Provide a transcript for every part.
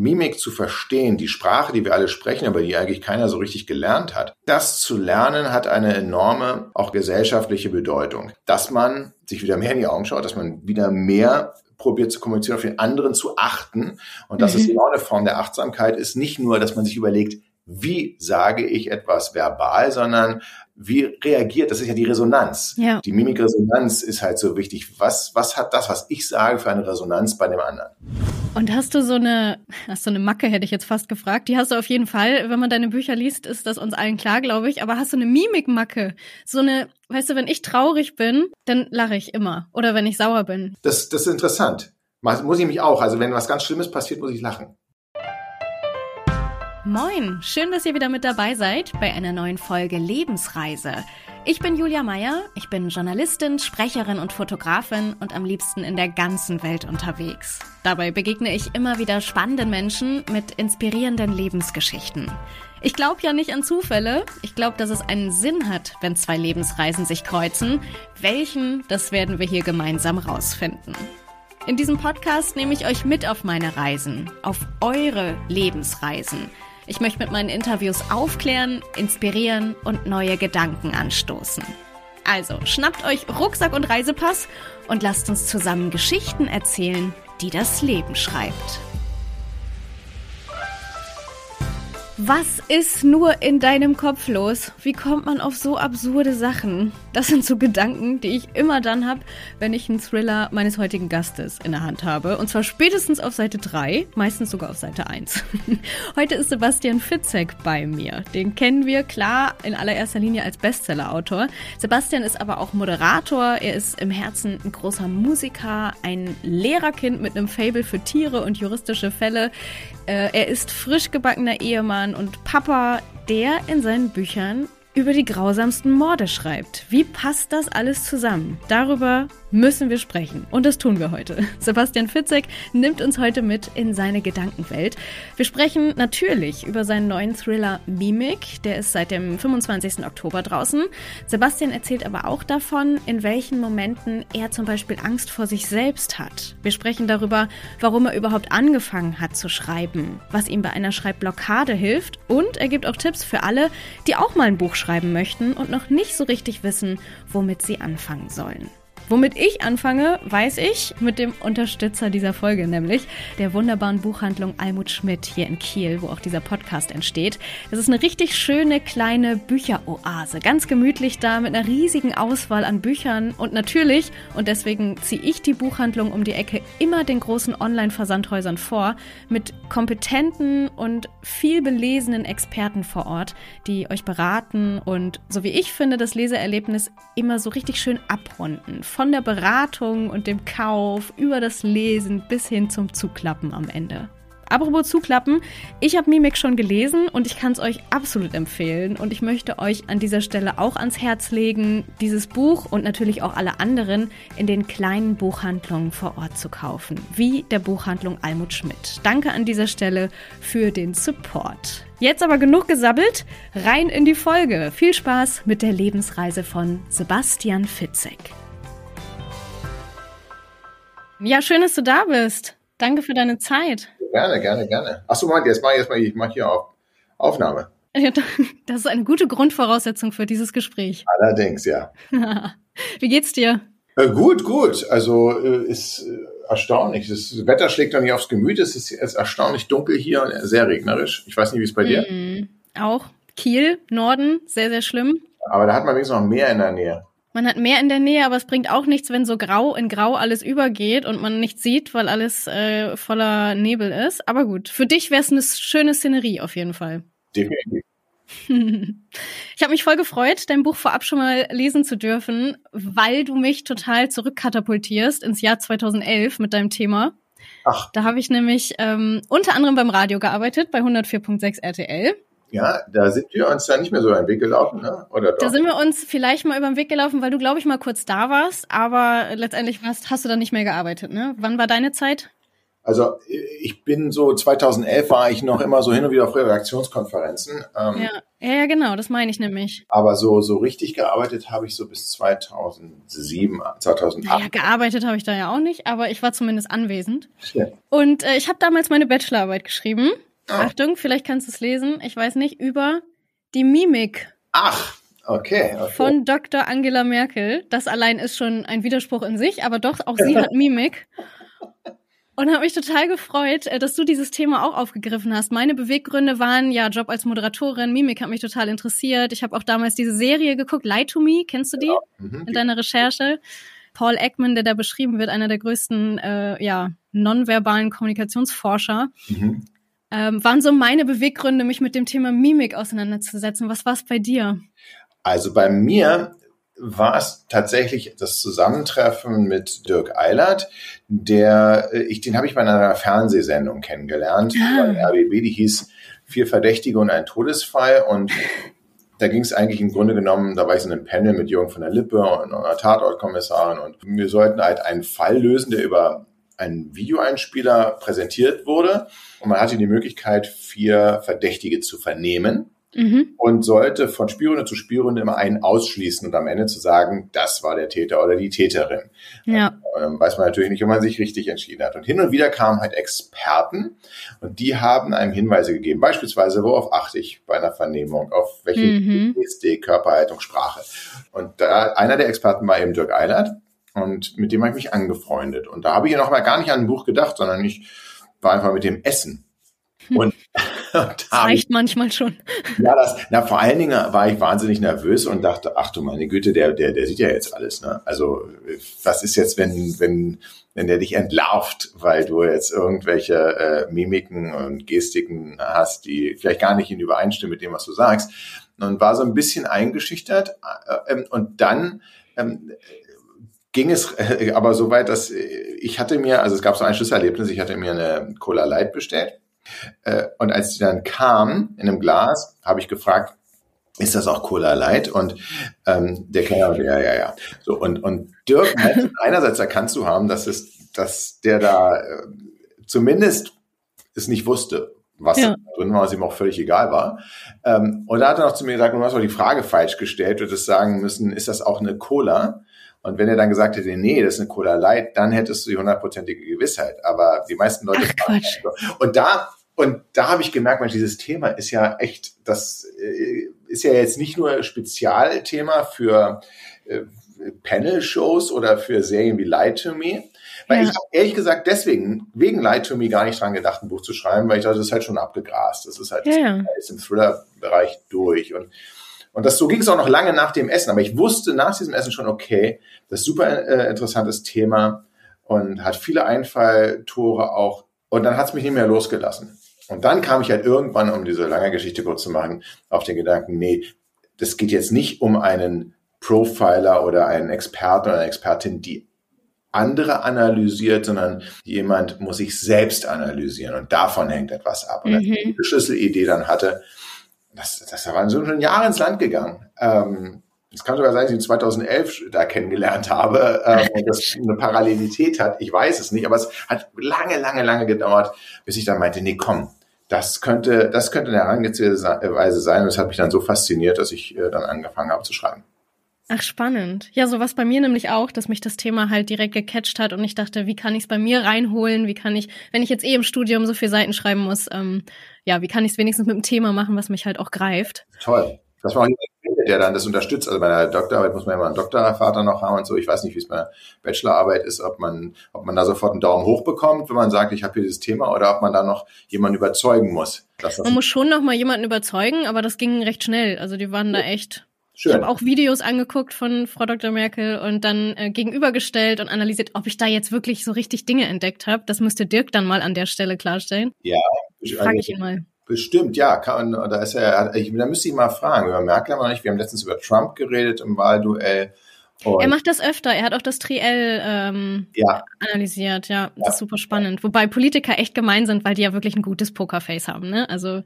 Mimik zu verstehen, die Sprache, die wir alle sprechen, aber die eigentlich keiner so richtig gelernt hat, das zu lernen hat eine enorme, auch gesellschaftliche Bedeutung. Dass man sich wieder mehr in die Augen schaut, dass man wieder mehr probiert zu kommunizieren, auf den anderen zu achten. Und das mhm. ist genau eine Form der Achtsamkeit, ist nicht nur, dass man sich überlegt, wie sage ich etwas verbal, sondern wie reagiert, das ist ja die Resonanz. Ja. Die Mimikresonanz ist halt so wichtig. Was, was hat das, was ich sage, für eine Resonanz bei dem anderen? Und hast du so eine, hast du eine Macke, hätte ich jetzt fast gefragt. Die hast du auf jeden Fall. Wenn man deine Bücher liest, ist das uns allen klar, glaube ich. Aber hast du eine Mimikmacke? So eine, weißt du, wenn ich traurig bin, dann lache ich immer. Oder wenn ich sauer bin. Das, das ist interessant. Muss ich mich auch. Also wenn was ganz Schlimmes passiert, muss ich lachen. Moin, schön, dass ihr wieder mit dabei seid bei einer neuen Folge Lebensreise. Ich bin Julia Meyer, ich bin Journalistin, Sprecherin und Fotografin und am liebsten in der ganzen Welt unterwegs. Dabei begegne ich immer wieder spannenden Menschen mit inspirierenden Lebensgeschichten. Ich glaube ja nicht an Zufälle. Ich glaube, dass es einen Sinn hat, wenn zwei Lebensreisen sich kreuzen. Welchen, das werden wir hier gemeinsam rausfinden. In diesem Podcast nehme ich euch mit auf meine Reisen, auf eure Lebensreisen. Ich möchte mit meinen Interviews aufklären, inspirieren und neue Gedanken anstoßen. Also schnappt euch Rucksack und Reisepass und lasst uns zusammen Geschichten erzählen, die das Leben schreibt. Was ist nur in deinem Kopf los? Wie kommt man auf so absurde Sachen? Das sind so Gedanken, die ich immer dann habe, wenn ich einen Thriller meines heutigen Gastes in der Hand habe. Und zwar spätestens auf Seite 3, meistens sogar auf Seite 1. Heute ist Sebastian Fitzek bei mir. Den kennen wir klar in allererster Linie als Bestsellerautor. Sebastian ist aber auch Moderator. Er ist im Herzen ein großer Musiker, ein Lehrerkind mit einem Fable für Tiere und juristische Fälle. Äh, er ist frisch gebackener Ehemann und Papa, der in seinen Büchern über die grausamsten Morde schreibt. Wie passt das alles zusammen? Darüber müssen wir sprechen. Und das tun wir heute. Sebastian Fitzek nimmt uns heute mit in seine Gedankenwelt. Wir sprechen natürlich über seinen neuen Thriller Mimik. Der ist seit dem 25. Oktober draußen. Sebastian erzählt aber auch davon, in welchen Momenten er zum Beispiel Angst vor sich selbst hat. Wir sprechen darüber, warum er überhaupt angefangen hat zu schreiben, was ihm bei einer Schreibblockade hilft und er gibt auch Tipps für alle, die auch mal ein Buch schreiben möchten und noch nicht so richtig wissen, womit sie anfangen sollen. Womit ich anfange, weiß ich, mit dem Unterstützer dieser Folge, nämlich der wunderbaren Buchhandlung Almut Schmidt hier in Kiel, wo auch dieser Podcast entsteht. Das ist eine richtig schöne kleine Bücheroase, ganz gemütlich da mit einer riesigen Auswahl an Büchern. Und natürlich, und deswegen ziehe ich die Buchhandlung um die Ecke immer den großen Online-Versandhäusern vor, mit kompetenten und viel belesenen Experten vor Ort, die euch beraten und, so wie ich finde, das Leseerlebnis immer so richtig schön abrunden von der Beratung und dem Kauf über das Lesen bis hin zum Zuklappen am Ende. Apropos Zuklappen, ich habe Mimik schon gelesen und ich kann es euch absolut empfehlen. Und ich möchte euch an dieser Stelle auch ans Herz legen, dieses Buch und natürlich auch alle anderen in den kleinen Buchhandlungen vor Ort zu kaufen, wie der Buchhandlung Almut Schmidt. Danke an dieser Stelle für den Support. Jetzt aber genug gesabbelt, rein in die Folge. Viel Spaß mit der Lebensreise von Sebastian Fitzek. Ja, schön, dass du da bist. Danke für deine Zeit. Gerne, gerne, gerne. Achso, Moment, jetzt mach ich erstmal, ich mache hier auf Aufnahme. Das ist eine gute Grundvoraussetzung für dieses Gespräch. Allerdings, ja. Wie geht's dir? Äh, gut, gut. Also äh, ist äh, erstaunlich. Das Wetter schlägt doch nicht aufs Gemüt. Es ist, ist erstaunlich dunkel hier und sehr regnerisch. Ich weiß nicht, wie es bei dir. Mm, auch Kiel, Norden, sehr, sehr schlimm. Aber da hat man wenigstens noch mehr in der Nähe. Man hat mehr in der Nähe, aber es bringt auch nichts, wenn so grau in grau alles übergeht und man nichts sieht, weil alles äh, voller Nebel ist. Aber gut, für dich wäre es eine schöne Szenerie auf jeden Fall. Definitiv. Ich habe mich voll gefreut, dein Buch vorab schon mal lesen zu dürfen, weil du mich total zurückkatapultierst ins Jahr 2011 mit deinem Thema. Ach. Da habe ich nämlich ähm, unter anderem beim Radio gearbeitet, bei 104.6 RTL. Ja, da sind wir uns dann nicht mehr so über den Weg gelaufen, ne? Oder doch? Da sind wir uns vielleicht mal über den Weg gelaufen, weil du, glaube ich, mal kurz da warst, aber letztendlich warst, hast du dann nicht mehr gearbeitet, ne? Wann war deine Zeit? Also ich bin so 2011 war ich noch immer so hin und wieder auf Redaktionskonferenzen. Ähm, ja. ja, genau, das meine ich nämlich. Aber so so richtig gearbeitet habe ich so bis 2007, 2008. Ja, gearbeitet habe ich da ja auch nicht, aber ich war zumindest anwesend. Ja. Und äh, ich habe damals meine Bachelorarbeit geschrieben. Ah. Achtung, vielleicht kannst du es lesen. Ich weiß nicht über die Mimik. Ach, Okay, okay. Von Dr. Angela Merkel. Das allein ist schon ein Widerspruch in sich, aber doch, auch sie hat Mimik. Und habe mich total gefreut, äh, dass du dieses Thema auch aufgegriffen hast. Meine Beweggründe waren ja Job als Moderatorin, Mimik hat mich total interessiert. Ich habe auch damals diese Serie geguckt, Lie to Me, kennst du die? Ja. Mhm. In deiner Recherche. Paul Ekman, der da beschrieben wird, einer der größten äh, ja, nonverbalen Kommunikationsforscher. Mhm. Ähm, waren so meine Beweggründe, mich mit dem Thema Mimik auseinanderzusetzen. Was war es bei dir? Also bei mir war es tatsächlich das Zusammentreffen mit Dirk Eilert, der äh, ich den habe ich bei einer Fernsehsendung kennengelernt, ah. bei RBB, die hieß Vier Verdächtige und ein Todesfall und da ging es eigentlich im Grunde genommen, da war ich in einem Panel mit Jürgen von der Lippe und einer Tatortkommissarin und wir sollten halt einen Fall lösen, der über einen Videoeinspieler präsentiert wurde und man hatte die Möglichkeit, vier Verdächtige zu vernehmen Mhm. Und sollte von Spielrunde zu Spielrunde immer einen ausschließen und am Ende zu sagen, das war der Täter oder die Täterin. Ja. Ähm, weiß man natürlich nicht, ob man sich richtig entschieden hat. Und hin und wieder kamen halt Experten und die haben einem Hinweise gegeben. Beispielsweise, worauf achte ich bei einer Vernehmung? Auf welche mhm. Gestik, Körperhaltung, Sprache? Und da, einer der Experten war eben Dirk Eilert und mit dem habe ich mich angefreundet. Und da habe ich ja noch mal gar nicht an ein Buch gedacht, sondern ich war einfach mit dem Essen. Und, das reicht manchmal schon. Ja, das, na, vor allen Dingen war ich wahnsinnig nervös und dachte, ach du meine Güte, der, der, der sieht ja jetzt alles, ne? Also, was ist jetzt, wenn, wenn, wenn der dich entlarvt, weil du jetzt irgendwelche äh, Mimiken und Gestiken hast, die vielleicht gar nicht in Übereinstimmen mit dem, was du sagst. Und war so ein bisschen eingeschüchtert. Äh, äh, und dann ähm, ging es äh, aber so weit, dass ich hatte mir, also es gab so ein Schlüsselerlebnis, ich hatte mir eine Cola Light bestellt äh, und als die dann kam in einem Glas, habe ich gefragt, ist das auch Cola Light? Und ähm, der Kellner, ja, ja, ja. So, und, und Dirk einerseits erkannt zu haben, dass, es, dass der da äh, zumindest es nicht wusste, was ja. drin war, was ihm auch völlig egal war. Ähm, und da hat er noch zu mir gesagt, du hast auch die Frage falsch gestellt, du hättest sagen müssen, ist das auch eine Cola? Und wenn er dann gesagt hätte, nee, das ist eine Cola Light, dann hättest du die hundertprozentige Gewissheit. Aber die meisten Leute Ach, Quatsch. Und da und da habe ich gemerkt, Mensch, dieses Thema ist ja echt, das äh, ist ja jetzt nicht nur Spezialthema für äh, Panel-Shows oder für Serien wie Lie to Me. Weil ja. ich habe ehrlich gesagt deswegen, wegen Lie to Me, gar nicht dran gedacht, ein Buch zu schreiben, weil ich dachte, das ist halt schon abgegrast. Das ist halt ja. ist im Thriller-Bereich durch. Und, und das so ging es auch noch lange nach dem Essen. Aber ich wusste nach diesem Essen schon, okay, das ist super äh, interessantes Thema und hat viele Einfalltore auch. Und dann hat es mich nicht mehr losgelassen. Und dann kam ich halt irgendwann, um diese lange Geschichte kurz zu machen, auf den Gedanken, nee, das geht jetzt nicht um einen Profiler oder einen Experten oder eine Expertin, die andere analysiert, sondern jemand muss sich selbst analysieren und davon hängt etwas ab. Und mhm. die Schlüsselidee dann hatte, das, das war so schon Jahre ins Land gegangen. Ähm, es kann sogar sein, dass ich ihn 2011 da kennengelernt habe äh, und das eine Parallelität hat. Ich weiß es nicht, aber es hat lange, lange, lange gedauert, bis ich dann meinte, nee, komm, das könnte, das könnte eine herangezählte Weise sein. Und das hat mich dann so fasziniert, dass ich äh, dann angefangen habe zu schreiben. Ach, spannend. Ja, so was bei mir nämlich auch, dass mich das Thema halt direkt gecatcht hat und ich dachte, wie kann ich es bei mir reinholen? Wie kann ich, wenn ich jetzt eh im Studium so viele Seiten schreiben muss, ähm, ja, wie kann ich es wenigstens mit einem Thema machen, was mich halt auch greift? Toll. Das war auch der dann das unterstützt. Also bei der Doktorarbeit muss man ja mal einen Doktorvater noch haben und so. Ich weiß nicht, wie es bei der Bachelorarbeit ist, ob man, ob man da sofort einen Daumen hoch bekommt, wenn man sagt, ich habe hier dieses Thema, oder ob man da noch jemanden überzeugen muss. man muss schon noch mal jemanden überzeugen, aber das ging recht schnell. Also die waren da echt. Schön. Ich habe auch Videos angeguckt von Frau Dr. Merkel und dann äh, gegenübergestellt und analysiert, ob ich da jetzt wirklich so richtig Dinge entdeckt habe. Das müsste Dirk dann mal an der Stelle klarstellen. Ja, frage ich ihn mal. Bestimmt, ja. Kann, da ist er, ich, da müsste ich mal fragen. Über Merkel haben wir nicht. Wir haben letztens über Trump geredet im Wahlduell. Und er macht das öfter. Er hat auch das Triell ähm, ja. analysiert. Ja, das ja. ist super spannend. Wobei Politiker echt gemein sind, weil die ja wirklich ein gutes Pokerface haben. Ne? Also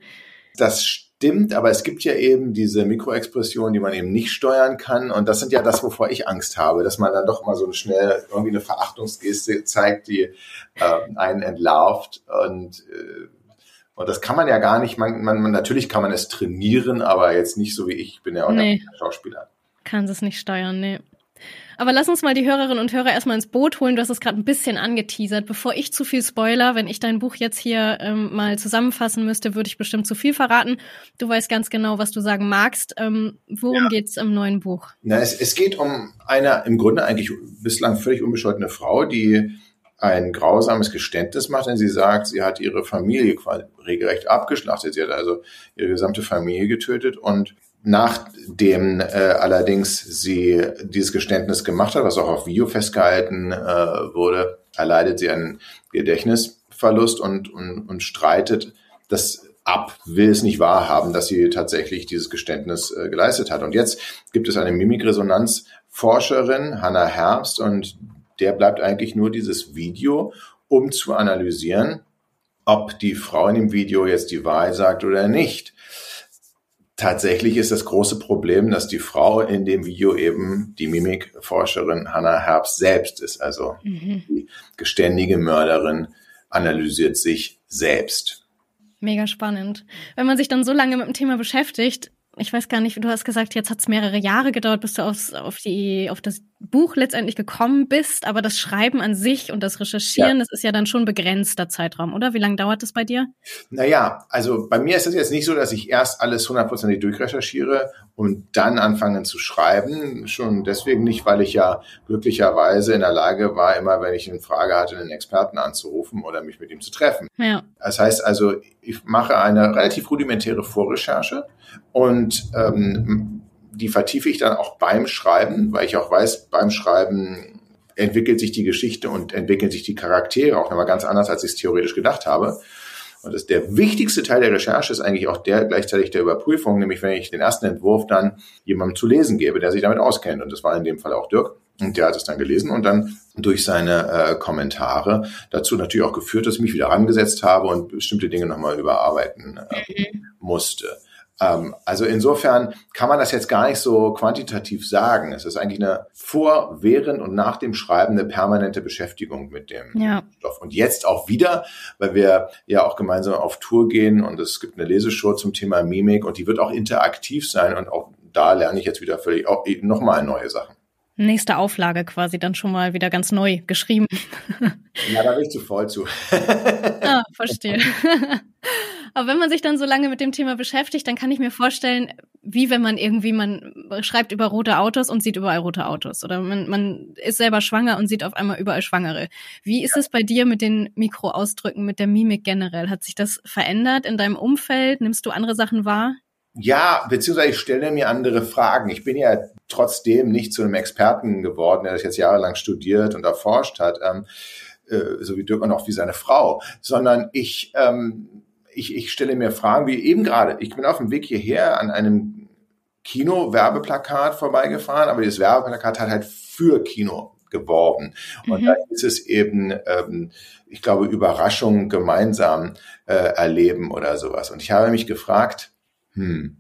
das stimmt, aber es gibt ja eben diese Mikroexpressionen, die man eben nicht steuern kann. Und das sind ja das, wovor ich Angst habe, dass man dann doch mal so schnell irgendwie eine Verachtungsgeste zeigt, die äh, einen entlarvt. Und, äh, und das kann man ja gar nicht. Man, man, man, natürlich kann man es trainieren, aber jetzt nicht so wie ich. Ich bin ja auch nee. Schauspieler. Kann es nicht steuern, nee. Aber lass uns mal die Hörerinnen und Hörer erstmal ins Boot holen. Du hast es gerade ein bisschen angeteasert. Bevor ich zu viel spoiler, wenn ich dein Buch jetzt hier ähm, mal zusammenfassen müsste, würde ich bestimmt zu viel verraten. Du weißt ganz genau, was du sagen magst. Ähm, worum ja. geht's im neuen Buch? Na, es, es geht um eine im Grunde eigentlich bislang völlig unbescholtene Frau, die ein grausames Geständnis macht, denn sie sagt, sie hat ihre Familie regelrecht abgeschlachtet. Sie hat also ihre gesamte Familie getötet und Nachdem äh, allerdings sie dieses Geständnis gemacht hat, was auch auf Video festgehalten äh, wurde, erleidet sie einen Gedächtnisverlust und, und, und streitet das ab, will es nicht wahrhaben, dass sie tatsächlich dieses Geständnis äh, geleistet hat. Und jetzt gibt es eine Mimikresonanzforscherin, Hannah Herbst, und der bleibt eigentlich nur dieses Video, um zu analysieren, ob die Frau in dem Video jetzt die Wahrheit sagt oder nicht. Tatsächlich ist das große Problem, dass die Frau in dem Video eben die Mimikforscherin Hannah Herbst selbst ist. Also mhm. die geständige Mörderin analysiert sich selbst. Mega spannend. Wenn man sich dann so lange mit dem Thema beschäftigt, ich weiß gar nicht, du hast gesagt, jetzt hat es mehrere Jahre gedauert, bis du aufs, auf, die, auf das Buch letztendlich gekommen bist, aber das Schreiben an sich und das Recherchieren, ja. das ist ja dann schon begrenzter Zeitraum, oder? Wie lange dauert das bei dir? Naja, also bei mir ist es jetzt nicht so, dass ich erst alles hundertprozentig durchrecherchiere und dann anfange zu schreiben. Schon deswegen nicht, weil ich ja glücklicherweise in der Lage war, immer wenn ich eine Frage hatte, einen Experten anzurufen oder mich mit ihm zu treffen. Ja. Das heißt also, ich mache eine relativ rudimentäre Vorrecherche und ähm, die vertiefe ich dann auch beim Schreiben, weil ich auch weiß, beim Schreiben entwickelt sich die Geschichte und entwickeln sich die Charaktere auch nochmal ganz anders, als ich es theoretisch gedacht habe. Und das, der wichtigste Teil der Recherche ist eigentlich auch der gleichzeitig der Überprüfung, nämlich wenn ich den ersten Entwurf dann jemandem zu lesen gebe, der sich damit auskennt. Und das war in dem Fall auch Dirk. Und der hat es dann gelesen und dann durch seine äh, Kommentare dazu natürlich auch geführt, dass ich mich wieder rangesetzt habe und bestimmte Dinge nochmal überarbeiten äh, mhm. musste. Ähm, also insofern kann man das jetzt gar nicht so quantitativ sagen. Es ist eigentlich eine vor, während und nach dem Schreiben eine permanente Beschäftigung mit dem ja. Stoff. Und jetzt auch wieder, weil wir ja auch gemeinsam auf Tour gehen und es gibt eine Leseshow zum Thema Mimik und die wird auch interaktiv sein und auch da lerne ich jetzt wieder völlig auch nochmal neue Sachen. Nächste Auflage quasi dann schon mal wieder ganz neu geschrieben. Ja, da bin ich zu voll zu. ah, verstehe. Aber wenn man sich dann so lange mit dem Thema beschäftigt, dann kann ich mir vorstellen, wie wenn man irgendwie, man schreibt über rote Autos und sieht überall rote Autos. Oder man, man ist selber schwanger und sieht auf einmal überall Schwangere. Wie ist es bei dir mit den Mikroausdrücken, mit der Mimik generell? Hat sich das verändert in deinem Umfeld? Nimmst du andere Sachen wahr? Ja, beziehungsweise ich stelle mir andere Fragen. Ich bin ja trotzdem nicht zu einem Experten geworden, der das jetzt jahrelang studiert und erforscht hat, ähm, äh, so wie Dirk und auch wie seine Frau, sondern ich ähm, ich, ich stelle mir Fragen wie eben gerade. Ich bin auf dem Weg hierher an einem Kino-Werbeplakat vorbeigefahren, aber dieses Werbeplakat hat halt für Kino geworben. Und mhm. da ist es eben, ähm, ich glaube, Überraschungen gemeinsam äh, erleben oder sowas. Und ich habe mich gefragt, hm,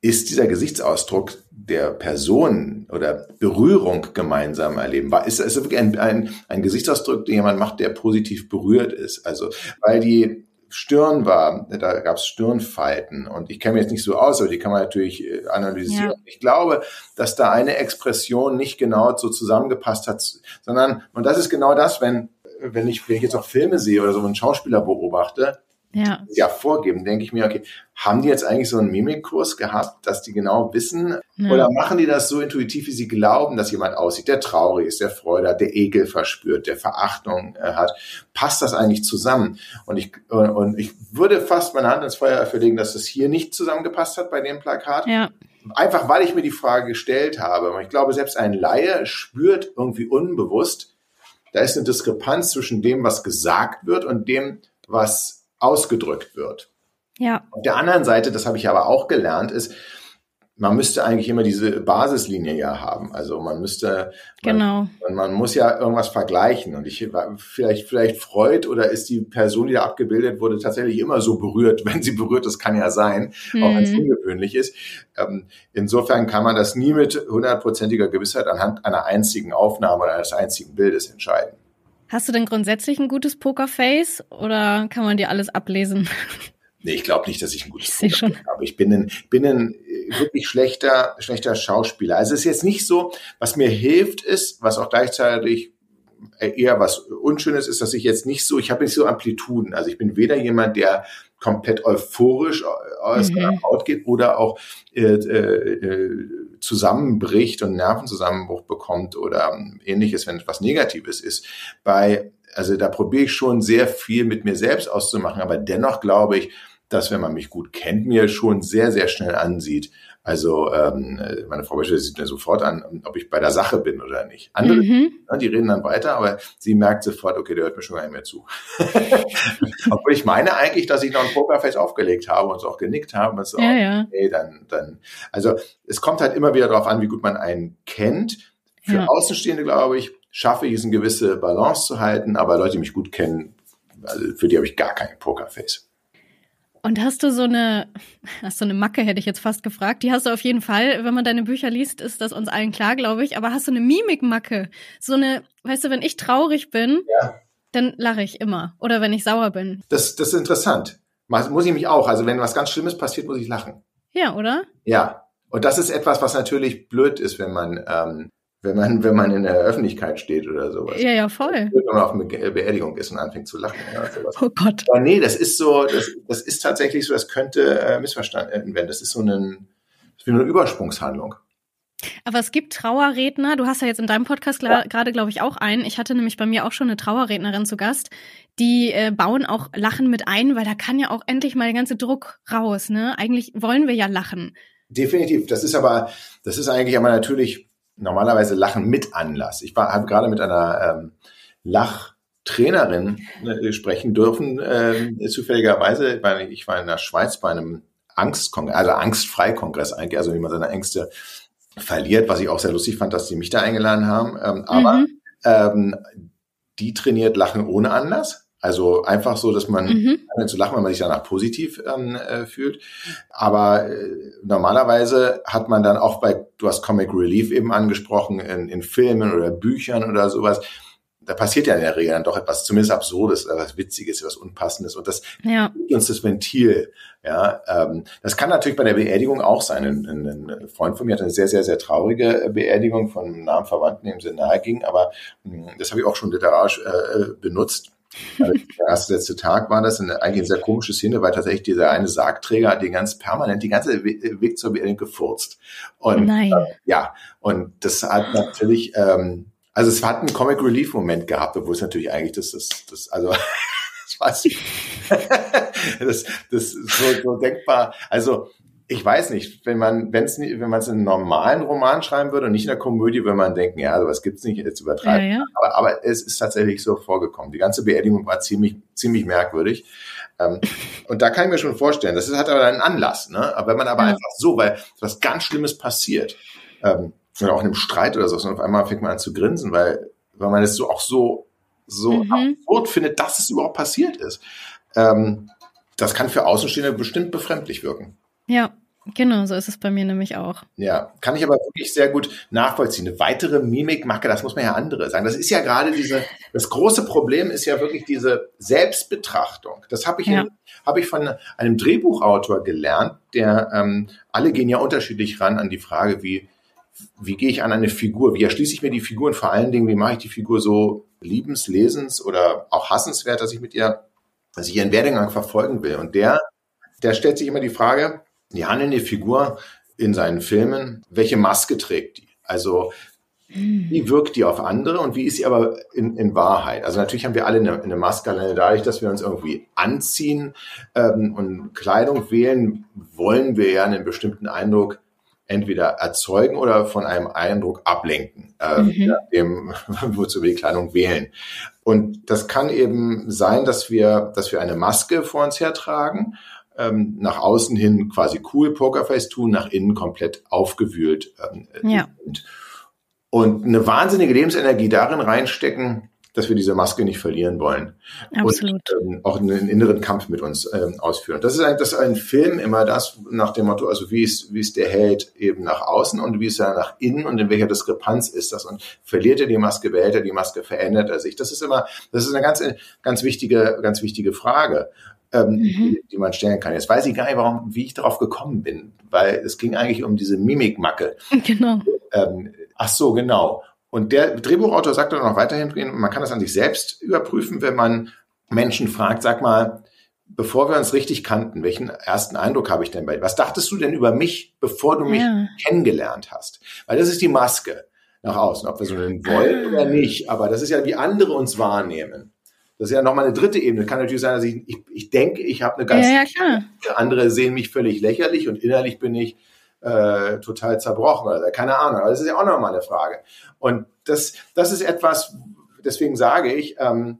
ist dieser Gesichtsausdruck der Person oder Berührung gemeinsam erleben? Ist es wirklich ein, ein, ein Gesichtsausdruck, den jemand macht, der positiv berührt ist? Also, weil die Stirn war, da gab es Stirnfalten und ich kenne mich jetzt nicht so aus, aber die kann man natürlich äh, analysieren. Ja. Ich glaube, dass da eine Expression nicht genau so zusammengepasst hat, sondern, und das ist genau das, wenn, wenn ich, wenn ich jetzt auch Filme sehe oder so einen Schauspieler beobachte, ja. ja vorgeben, denke ich mir, okay, haben die jetzt eigentlich so einen Mimikkurs gehabt, dass die genau wissen, ja. oder machen die das so intuitiv, wie sie glauben, dass jemand aussieht, der traurig ist, der Freude hat, der Ekel verspürt, der Verachtung äh, hat, passt das eigentlich zusammen? Und ich, und, und ich würde fast meine Hand ins Feuer dafür legen, dass das hier nicht zusammengepasst hat bei dem Plakat. Ja. Einfach weil ich mir die Frage gestellt habe. Und ich glaube, selbst ein Laie spürt irgendwie unbewusst, da ist eine Diskrepanz zwischen dem, was gesagt wird und dem, was ausgedrückt wird. Ja. Auf der anderen Seite, das habe ich aber auch gelernt, ist, man müsste eigentlich immer diese Basislinie ja haben. Also man müsste, genau. Man, man, muss ja irgendwas vergleichen. Und ich vielleicht, vielleicht Freud oder ist die Person, die da abgebildet wurde, tatsächlich immer so berührt, wenn sie berührt, das kann ja sein, mhm. auch wenn es ungewöhnlich ist. Ähm, insofern kann man das nie mit hundertprozentiger Gewissheit anhand einer einzigen Aufnahme oder eines einzigen Bildes entscheiden. Hast du denn grundsätzlich ein gutes Pokerface oder kann man dir alles ablesen? Nee, ich glaube nicht, dass ich ein gutes ich Poker habe. Ich bin ein, bin ein äh, wirklich schlechter, schlechter Schauspieler. Also es ist jetzt nicht so, was mir hilft ist, was auch gleichzeitig eher was Unschönes ist, dass ich jetzt nicht so, ich habe nicht so Amplituden. Also ich bin weder jemand, der komplett euphorisch aus der mhm. Haut geht oder auch äh, äh, zusammenbricht und Nervenzusammenbruch bekommt oder ähnliches, wenn etwas Negatives ist. Bei, also da probiere ich schon sehr viel mit mir selbst auszumachen, aber dennoch glaube ich, dass wenn man mich gut kennt, mir schon sehr, sehr schnell ansieht. Also ähm, meine Frau beispielsweise sieht mir sofort an, ob ich bei der Sache bin oder nicht. Andere, mhm. ne, die reden dann weiter, aber sie merkt sofort, okay, der hört mir schon gar nicht mehr zu. Obwohl ich meine eigentlich, dass ich noch ein Pokerface aufgelegt habe und so auch genickt habe. Und so, ja, ja. Okay, dann, dann, also es kommt halt immer wieder darauf an, wie gut man einen kennt. Für ja. Außenstehende, glaube ich, schaffe ich es, eine gewisse Balance zu halten, aber Leute, die mich gut kennen, also für die habe ich gar kein Pokerface. Und hast du so eine, hast du eine Macke, hätte ich jetzt fast gefragt. Die hast du auf jeden Fall. Wenn man deine Bücher liest, ist das uns allen klar, glaube ich. Aber hast du eine Mimikmacke? So eine, weißt du, wenn ich traurig bin, ja. dann lache ich immer. Oder wenn ich sauer bin. Das, das ist interessant. Muss ich mich auch. Also wenn was ganz Schlimmes passiert, muss ich lachen. Ja, oder? Ja. Und das ist etwas, was natürlich blöd ist, wenn man ähm, wenn man, wenn man in der Öffentlichkeit steht oder sowas. Ja, ja, voll. Wenn man auf einer Beerdigung ist und anfängt zu lachen. Ja, sowas. Oh Gott. Aber nee, das ist so, das, das ist tatsächlich so, das könnte äh, missverstanden werden. Das ist so ein, das ist wie eine Übersprungshandlung. Aber es gibt Trauerredner. Du hast ja jetzt in deinem Podcast ja. gerade, glaube ich, auch einen. Ich hatte nämlich bei mir auch schon eine Trauerrednerin zu Gast. Die äh, bauen auch Lachen mit ein, weil da kann ja auch endlich mal der ganze Druck raus. Ne? Eigentlich wollen wir ja lachen. Definitiv. Das ist aber, das ist eigentlich aber natürlich normalerweise Lachen mit Anlass. Ich war habe gerade mit einer ähm, Lachtrainerin äh, sprechen dürfen, äh, zufälligerweise, weil ich war in der Schweiz bei einem Angstkongress, also Angstfreikongress eigentlich, also wie man seine Ängste verliert, was ich auch sehr lustig fand, dass sie mich da eingeladen haben. Ähm, aber mhm. ähm, die trainiert Lachen ohne Anlass. Also einfach so, dass man mhm. zu lachen, wenn man sich danach positiv ähm, äh, fühlt. Aber äh, normalerweise hat man dann auch bei, du hast Comic Relief eben angesprochen, in, in Filmen oder Büchern oder sowas, da passiert ja in der Regel dann doch etwas zumindest Absurdes, etwas Witziges, etwas Unpassendes und das ja. gibt uns das Ventil. Ja, ähm, das kann natürlich bei der Beerdigung auch sein. Ein, ein, ein Freund von mir hatte eine sehr, sehr, sehr traurige Beerdigung von einem nahen Verwandten, dem sehr nahe ging, aber mh, hm, das habe ich auch schon literarisch äh, benutzt der erste letzte Tag war das eine, eigentlich eine sehr komische Szene, weil tatsächlich dieser eine Sargträger hat den ganz permanent die ganze Weg zur Beerdigung gefurzt. Und Nein. Äh, ja, und das hat natürlich, ähm, also es hat einen Comic Relief Moment gehabt, obwohl es natürlich eigentlich das, das, das also das das, das so, so denkbar. Also ich weiß nicht, wenn man, wenn's, wenn man es in einem normalen Roman schreiben würde und nicht in der Komödie, würde man denken, ja, sowas gibt's nicht, jetzt übertreiben. Ja, ja. Aber, aber es ist tatsächlich so vorgekommen. Die ganze Beerdigung war ziemlich, ziemlich merkwürdig. Ähm, und da kann ich mir schon vorstellen, das hat aber einen Anlass, ne? Aber wenn man aber ja. einfach so, weil was ganz Schlimmes passiert, ähm, oder auch in einem Streit oder so, und auf einmal fängt man an zu grinsen, weil, weil man es so auch so, so mhm. absurd findet, dass es überhaupt passiert ist. Ähm, das kann für Außenstehende bestimmt befremdlich wirken. Ja, Genau, so ist es bei mir nämlich auch. Ja, kann ich aber wirklich sehr gut nachvollziehen. Eine weitere Mimikmacke, das muss man ja andere sagen. Das ist ja gerade diese, das große Problem ist ja wirklich diese Selbstbetrachtung. Das habe ich, ja. hab ich von einem Drehbuchautor gelernt, der, ähm, alle gehen ja unterschiedlich ran an die Frage, wie, wie gehe ich an eine Figur, wie erschließe ich mir die Figur und vor allen Dingen, wie mache ich die Figur so liebens, lesens oder auch hassenswert, dass ich mit ihr, dass ich ihren Werdegang verfolgen will. Und der, der stellt sich immer die Frage, die handelnde Figur in seinen Filmen, welche Maske trägt die? Also wie wirkt die auf andere und wie ist sie aber in, in Wahrheit? Also natürlich haben wir alle eine, eine Maske, alleine dadurch, dass wir uns irgendwie anziehen ähm, und Kleidung wählen, wollen wir ja einen bestimmten Eindruck entweder erzeugen oder von einem Eindruck ablenken, äh, mhm. dem, wozu wir die Kleidung wählen. Und das kann eben sein, dass wir, dass wir eine Maske vor uns hertragen ähm, nach außen hin quasi cool Pokerface tun, nach innen komplett aufgewühlt. Ähm, ja. und, und eine wahnsinnige Lebensenergie darin reinstecken, dass wir diese Maske nicht verlieren wollen. Absolut. Und ähm, auch einen inneren Kampf mit uns ähm, ausführen. Das ist, ein, das ist ein Film immer das nach dem Motto, also wie ist, wie ist der Held eben nach außen und wie ist er nach innen und in welcher Diskrepanz ist das und verliert er die Maske, behält er die Maske, verändert er sich. Das ist immer, das ist eine ganz, ganz wichtige, ganz wichtige Frage. Ähm, mhm. die, man stellen kann. Jetzt weiß ich gar nicht, warum, wie ich darauf gekommen bin, weil es ging eigentlich um diese Mimikmacke. Genau. Ähm, ach so, genau. Und der Drehbuchautor sagt dann noch weiterhin, man kann das an sich selbst überprüfen, wenn man Menschen fragt, sag mal, bevor wir uns richtig kannten, welchen ersten Eindruck habe ich denn bei dir? Was dachtest du denn über mich, bevor du mich ja. kennengelernt hast? Weil das ist die Maske nach außen, ob wir so wollen ah. oder nicht. Aber das ist ja, wie andere uns wahrnehmen. Das ist ja nochmal eine dritte Ebene. Kann natürlich sein, dass ich, ich, ich denke, ich habe eine ganz ja, ja, andere sehen mich völlig lächerlich und innerlich bin ich äh, total zerbrochen oder keine Ahnung. Aber das ist ja auch nochmal eine Frage. Und das, das ist etwas, deswegen sage ich, ähm,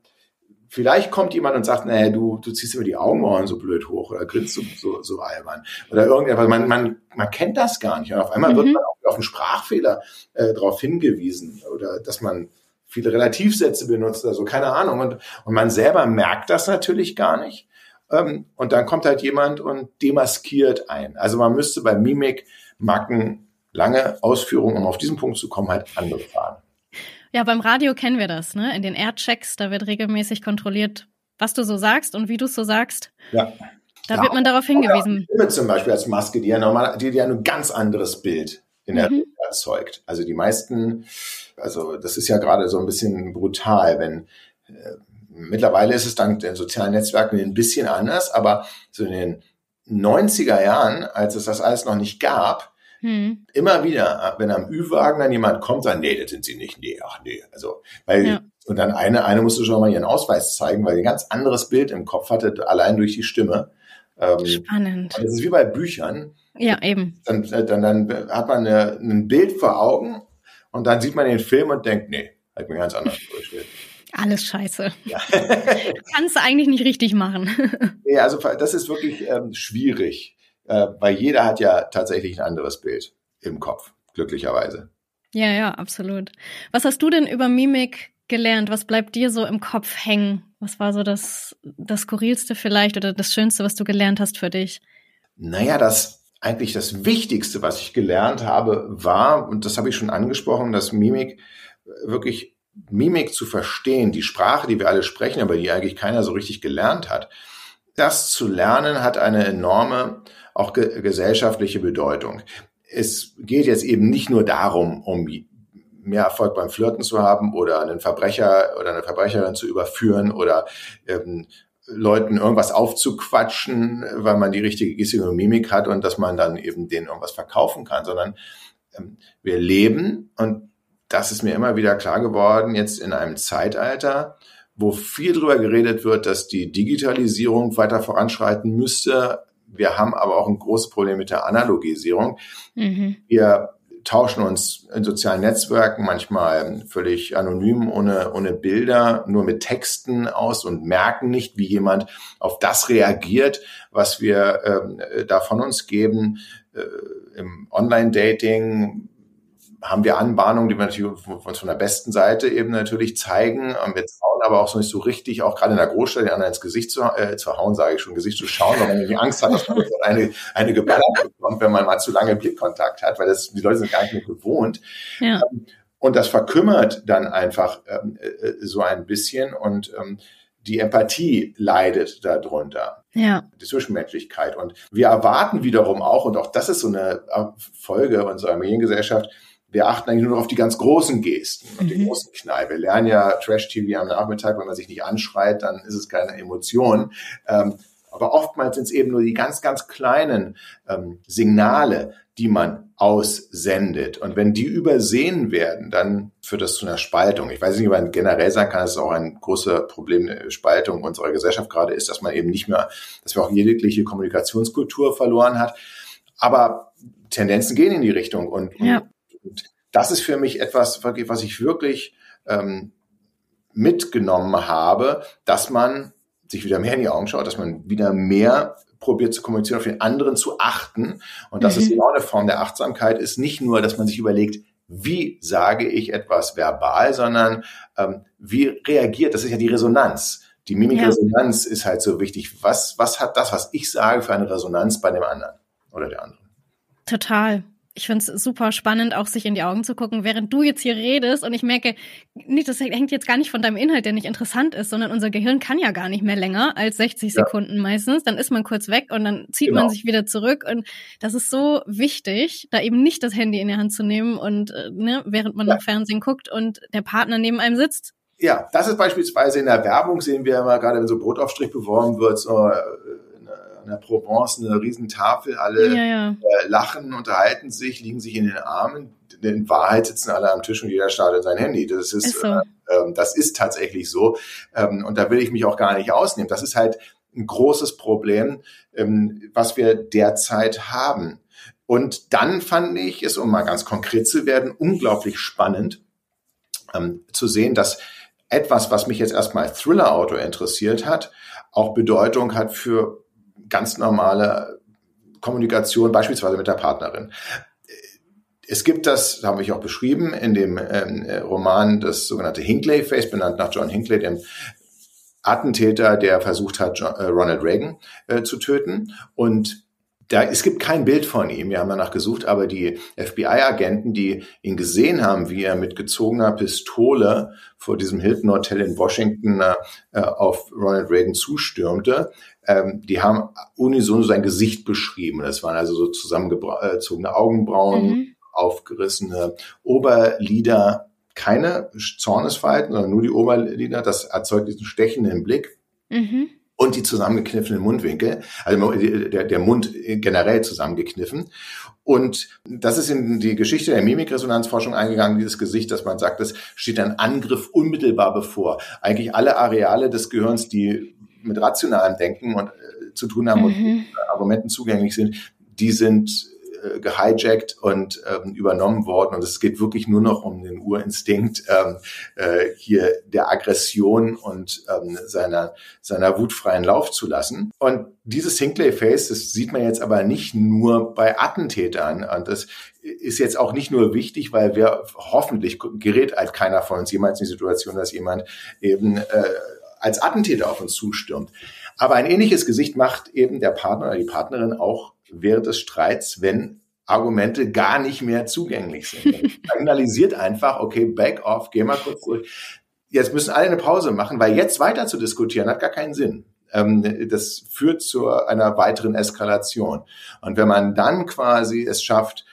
vielleicht kommt jemand und sagt, naja, du, du ziehst immer die Augenbrauen so blöd hoch oder grinst so, so, so albern oder irgendetwas. Man, man, man kennt das gar nicht. Und auf einmal mhm. wird man auf einen Sprachfehler äh, darauf hingewiesen oder dass man viele Relativsätze benutzt oder so, keine Ahnung. Und, und man selber merkt das natürlich gar nicht. Ähm, und dann kommt halt jemand und demaskiert ein. Also man müsste bei Mimik, Macken, lange Ausführungen, um auf diesen Punkt zu kommen, halt andere fahren. Ja, beim Radio kennen wir das, ne? In den Airchecks, da wird regelmäßig kontrolliert, was du so sagst und wie du es so sagst. Ja. Da ja, wird man darauf hingewiesen. Stimme zum Beispiel als Maske, die ja normal, die ja ein ganz anderes Bild in der mhm. erzeugt. Also die meisten, also das ist ja gerade so ein bisschen brutal, wenn äh, mittlerweile ist es dank den sozialen Netzwerken ein bisschen anders, aber so in den 90er Jahren, als es das alles noch nicht gab, hm. immer wieder, wenn am Ü-Wagen dann jemand kommt, dann, nee, das sind sie nicht, nee, ach nee, also, weil, ja. und dann eine, eine musste schon mal ihren Ausweis zeigen, weil sie ein ganz anderes Bild im Kopf hatte, allein durch die Stimme. Ähm, Spannend. Das ist wie bei Büchern. Ja, eben. Dann, dann, dann hat man eine, ein Bild vor Augen und dann sieht man den Film und denkt, nee, hat mir ganz anders vorgestellt. Alles scheiße. Ja. Kannst du eigentlich nicht richtig machen. ja, also das ist wirklich ähm, schwierig, äh, weil jeder hat ja tatsächlich ein anderes Bild im Kopf, glücklicherweise. Ja, ja, absolut. Was hast du denn über Mimik gelernt? Was bleibt dir so im Kopf hängen? Was war so das, das Skurrilste vielleicht oder das Schönste, was du gelernt hast für dich? Naja, das eigentlich das Wichtigste, was ich gelernt habe, war, und das habe ich schon angesprochen, dass Mimik wirklich Mimik zu verstehen, die Sprache, die wir alle sprechen, aber die eigentlich keiner so richtig gelernt hat, das zu lernen hat eine enorme auch ge gesellschaftliche Bedeutung. Es geht jetzt eben nicht nur darum, um mehr Erfolg beim Flirten zu haben oder einen Verbrecher oder eine Verbrecherin zu überführen oder ähm, Leuten irgendwas aufzuquatschen, weil man die richtige Gestik und Mimik hat und dass man dann eben denen irgendwas verkaufen kann, sondern ähm, wir leben und das ist mir immer wieder klar geworden, jetzt in einem Zeitalter, wo viel darüber geredet wird, dass die Digitalisierung weiter voranschreiten müsste. Wir haben aber auch ein großes Problem mit der Analogisierung. Mhm. Wir tauschen uns in sozialen Netzwerken manchmal völlig anonym, ohne, ohne Bilder, nur mit Texten aus und merken nicht, wie jemand auf das reagiert, was wir äh, da von uns geben. Äh, Im Online-Dating haben wir Anbahnungen, die wir natürlich uns von der besten Seite eben natürlich zeigen. Wir trauen aber auch so nicht so richtig, auch gerade in der Großstadt, den anderen ins Gesicht zu, äh, zu hauen, sage ich schon, Gesicht zu schauen, weil man nämlich Angst hat, dass man eine, eine geballert bekommt, wenn man mal zu lange Blickkontakt hat, weil das, die Leute sind gar nicht mehr gewohnt. Ja. Ähm, und das verkümmert dann einfach ähm, äh, so ein bisschen und ähm, die Empathie leidet darunter. Ja. Die Zwischenmenschlichkeit. Und wir erwarten wiederum auch, und auch das ist so eine Folge unserer Mediengesellschaft, wir achten eigentlich nur noch auf die ganz großen Gesten und mhm. die großen Knall. Wir lernen ja Trash-TV am Nachmittag, wenn man sich nicht anschreit, dann ist es keine Emotion. Ähm, aber oftmals sind es eben nur die ganz, ganz kleinen ähm, Signale, die man aussendet. Und wenn die übersehen werden, dann führt das zu einer Spaltung. Ich weiß nicht, ob man generell sagen kann, dass es auch ein großes Problem der Spaltung unserer Gesellschaft gerade ist, dass man eben nicht mehr, dass wir auch jegliche Kommunikationskultur verloren hat. Aber Tendenzen gehen in die Richtung und, ja. Und das ist für mich etwas, was ich wirklich ähm, mitgenommen habe, dass man sich wieder mehr in die Augen schaut, dass man wieder mehr probiert zu kommunizieren, auf den anderen zu achten. Und das mhm. ist genau eine Form der Achtsamkeit, ist nicht nur, dass man sich überlegt, wie sage ich etwas verbal, sondern ähm, wie reagiert, das ist ja die Resonanz. Die Mimikresonanz ja. ist halt so wichtig. Was, was hat das, was ich sage, für eine Resonanz bei dem anderen oder der anderen? Total ich finde es super spannend, auch sich in die Augen zu gucken, während du jetzt hier redest und ich merke, nicht, das hängt jetzt gar nicht von deinem Inhalt, der nicht interessant ist, sondern unser Gehirn kann ja gar nicht mehr länger als 60 ja. Sekunden meistens. Dann ist man kurz weg und dann zieht genau. man sich wieder zurück und das ist so wichtig, da eben nicht das Handy in die Hand zu nehmen und äh, ne, während man ja. Fernsehen guckt und der Partner neben einem sitzt. Ja, das ist beispielsweise in der Werbung sehen wir immer gerade, wenn so Brotaufstrich beworben wird, so äh, in der Provence eine Riesentafel, alle ja, ja. Äh, lachen, unterhalten sich, liegen sich in den Armen. In Wahrheit sitzen alle am Tisch und jeder startet sein Handy. Das ist, ist so. äh, ähm, das ist tatsächlich so. Ähm, und da will ich mich auch gar nicht ausnehmen. Das ist halt ein großes Problem, ähm, was wir derzeit haben. Und dann fand ich es, um mal ganz konkret zu werden, unglaublich spannend ähm, zu sehen, dass etwas, was mich jetzt erstmal als Thriller-Autor interessiert hat, auch Bedeutung hat für ganz normale Kommunikation, beispielsweise mit der Partnerin. Es gibt das, haben wir auch beschrieben, in dem ähm, Roman das sogenannte Hinckley Face, benannt nach John Hinckley, dem Attentäter, der versucht hat, John, äh, Ronald Reagan äh, zu töten. Und da, es gibt kein Bild von ihm, wir haben danach gesucht, aber die FBI-Agenten, die ihn gesehen haben, wie er mit gezogener Pistole vor diesem Hilton Hotel in Washington äh, auf Ronald Reagan zustürmte, ähm, die haben unisono sein Gesicht beschrieben. Das waren also so zusammengezogene Augenbrauen, mhm. aufgerissene Oberlider, keine Zornesfalten, sondern nur die Oberlider. Das erzeugt diesen stechenden Blick. Mhm und die zusammengekniffenen Mundwinkel, also der, der Mund generell zusammengekniffen. Und das ist in die Geschichte der Mimikresonanzforschung eingegangen, dieses Gesicht, dass man sagt, es steht ein Angriff unmittelbar bevor. Eigentlich alle Areale des Gehirns, die mit rationalem Denken und äh, zu tun haben mhm. und Argumenten zugänglich sind, die sind äh, gehijackt und ähm, übernommen worden. Und es geht wirklich nur noch um den Urinstinkt ähm, äh, hier der Aggression und ähm, seiner, seiner wutfreien Lauf zu lassen. Und dieses Hinckley-Face, das sieht man jetzt aber nicht nur bei Attentätern. Und das ist jetzt auch nicht nur wichtig, weil wir hoffentlich gerät halt keiner von uns jemals in die Situation, dass jemand eben äh, als Attentäter auf uns zustürmt. Aber ein ähnliches Gesicht macht eben der Partner oder die Partnerin auch während des Streits, wenn Argumente gar nicht mehr zugänglich sind. Signalisiert einfach, okay, back off, geh mal kurz durch. Jetzt müssen alle eine Pause machen, weil jetzt weiter zu diskutieren hat gar keinen Sinn. Ähm, das führt zu einer weiteren Eskalation. Und wenn man dann quasi es schafft,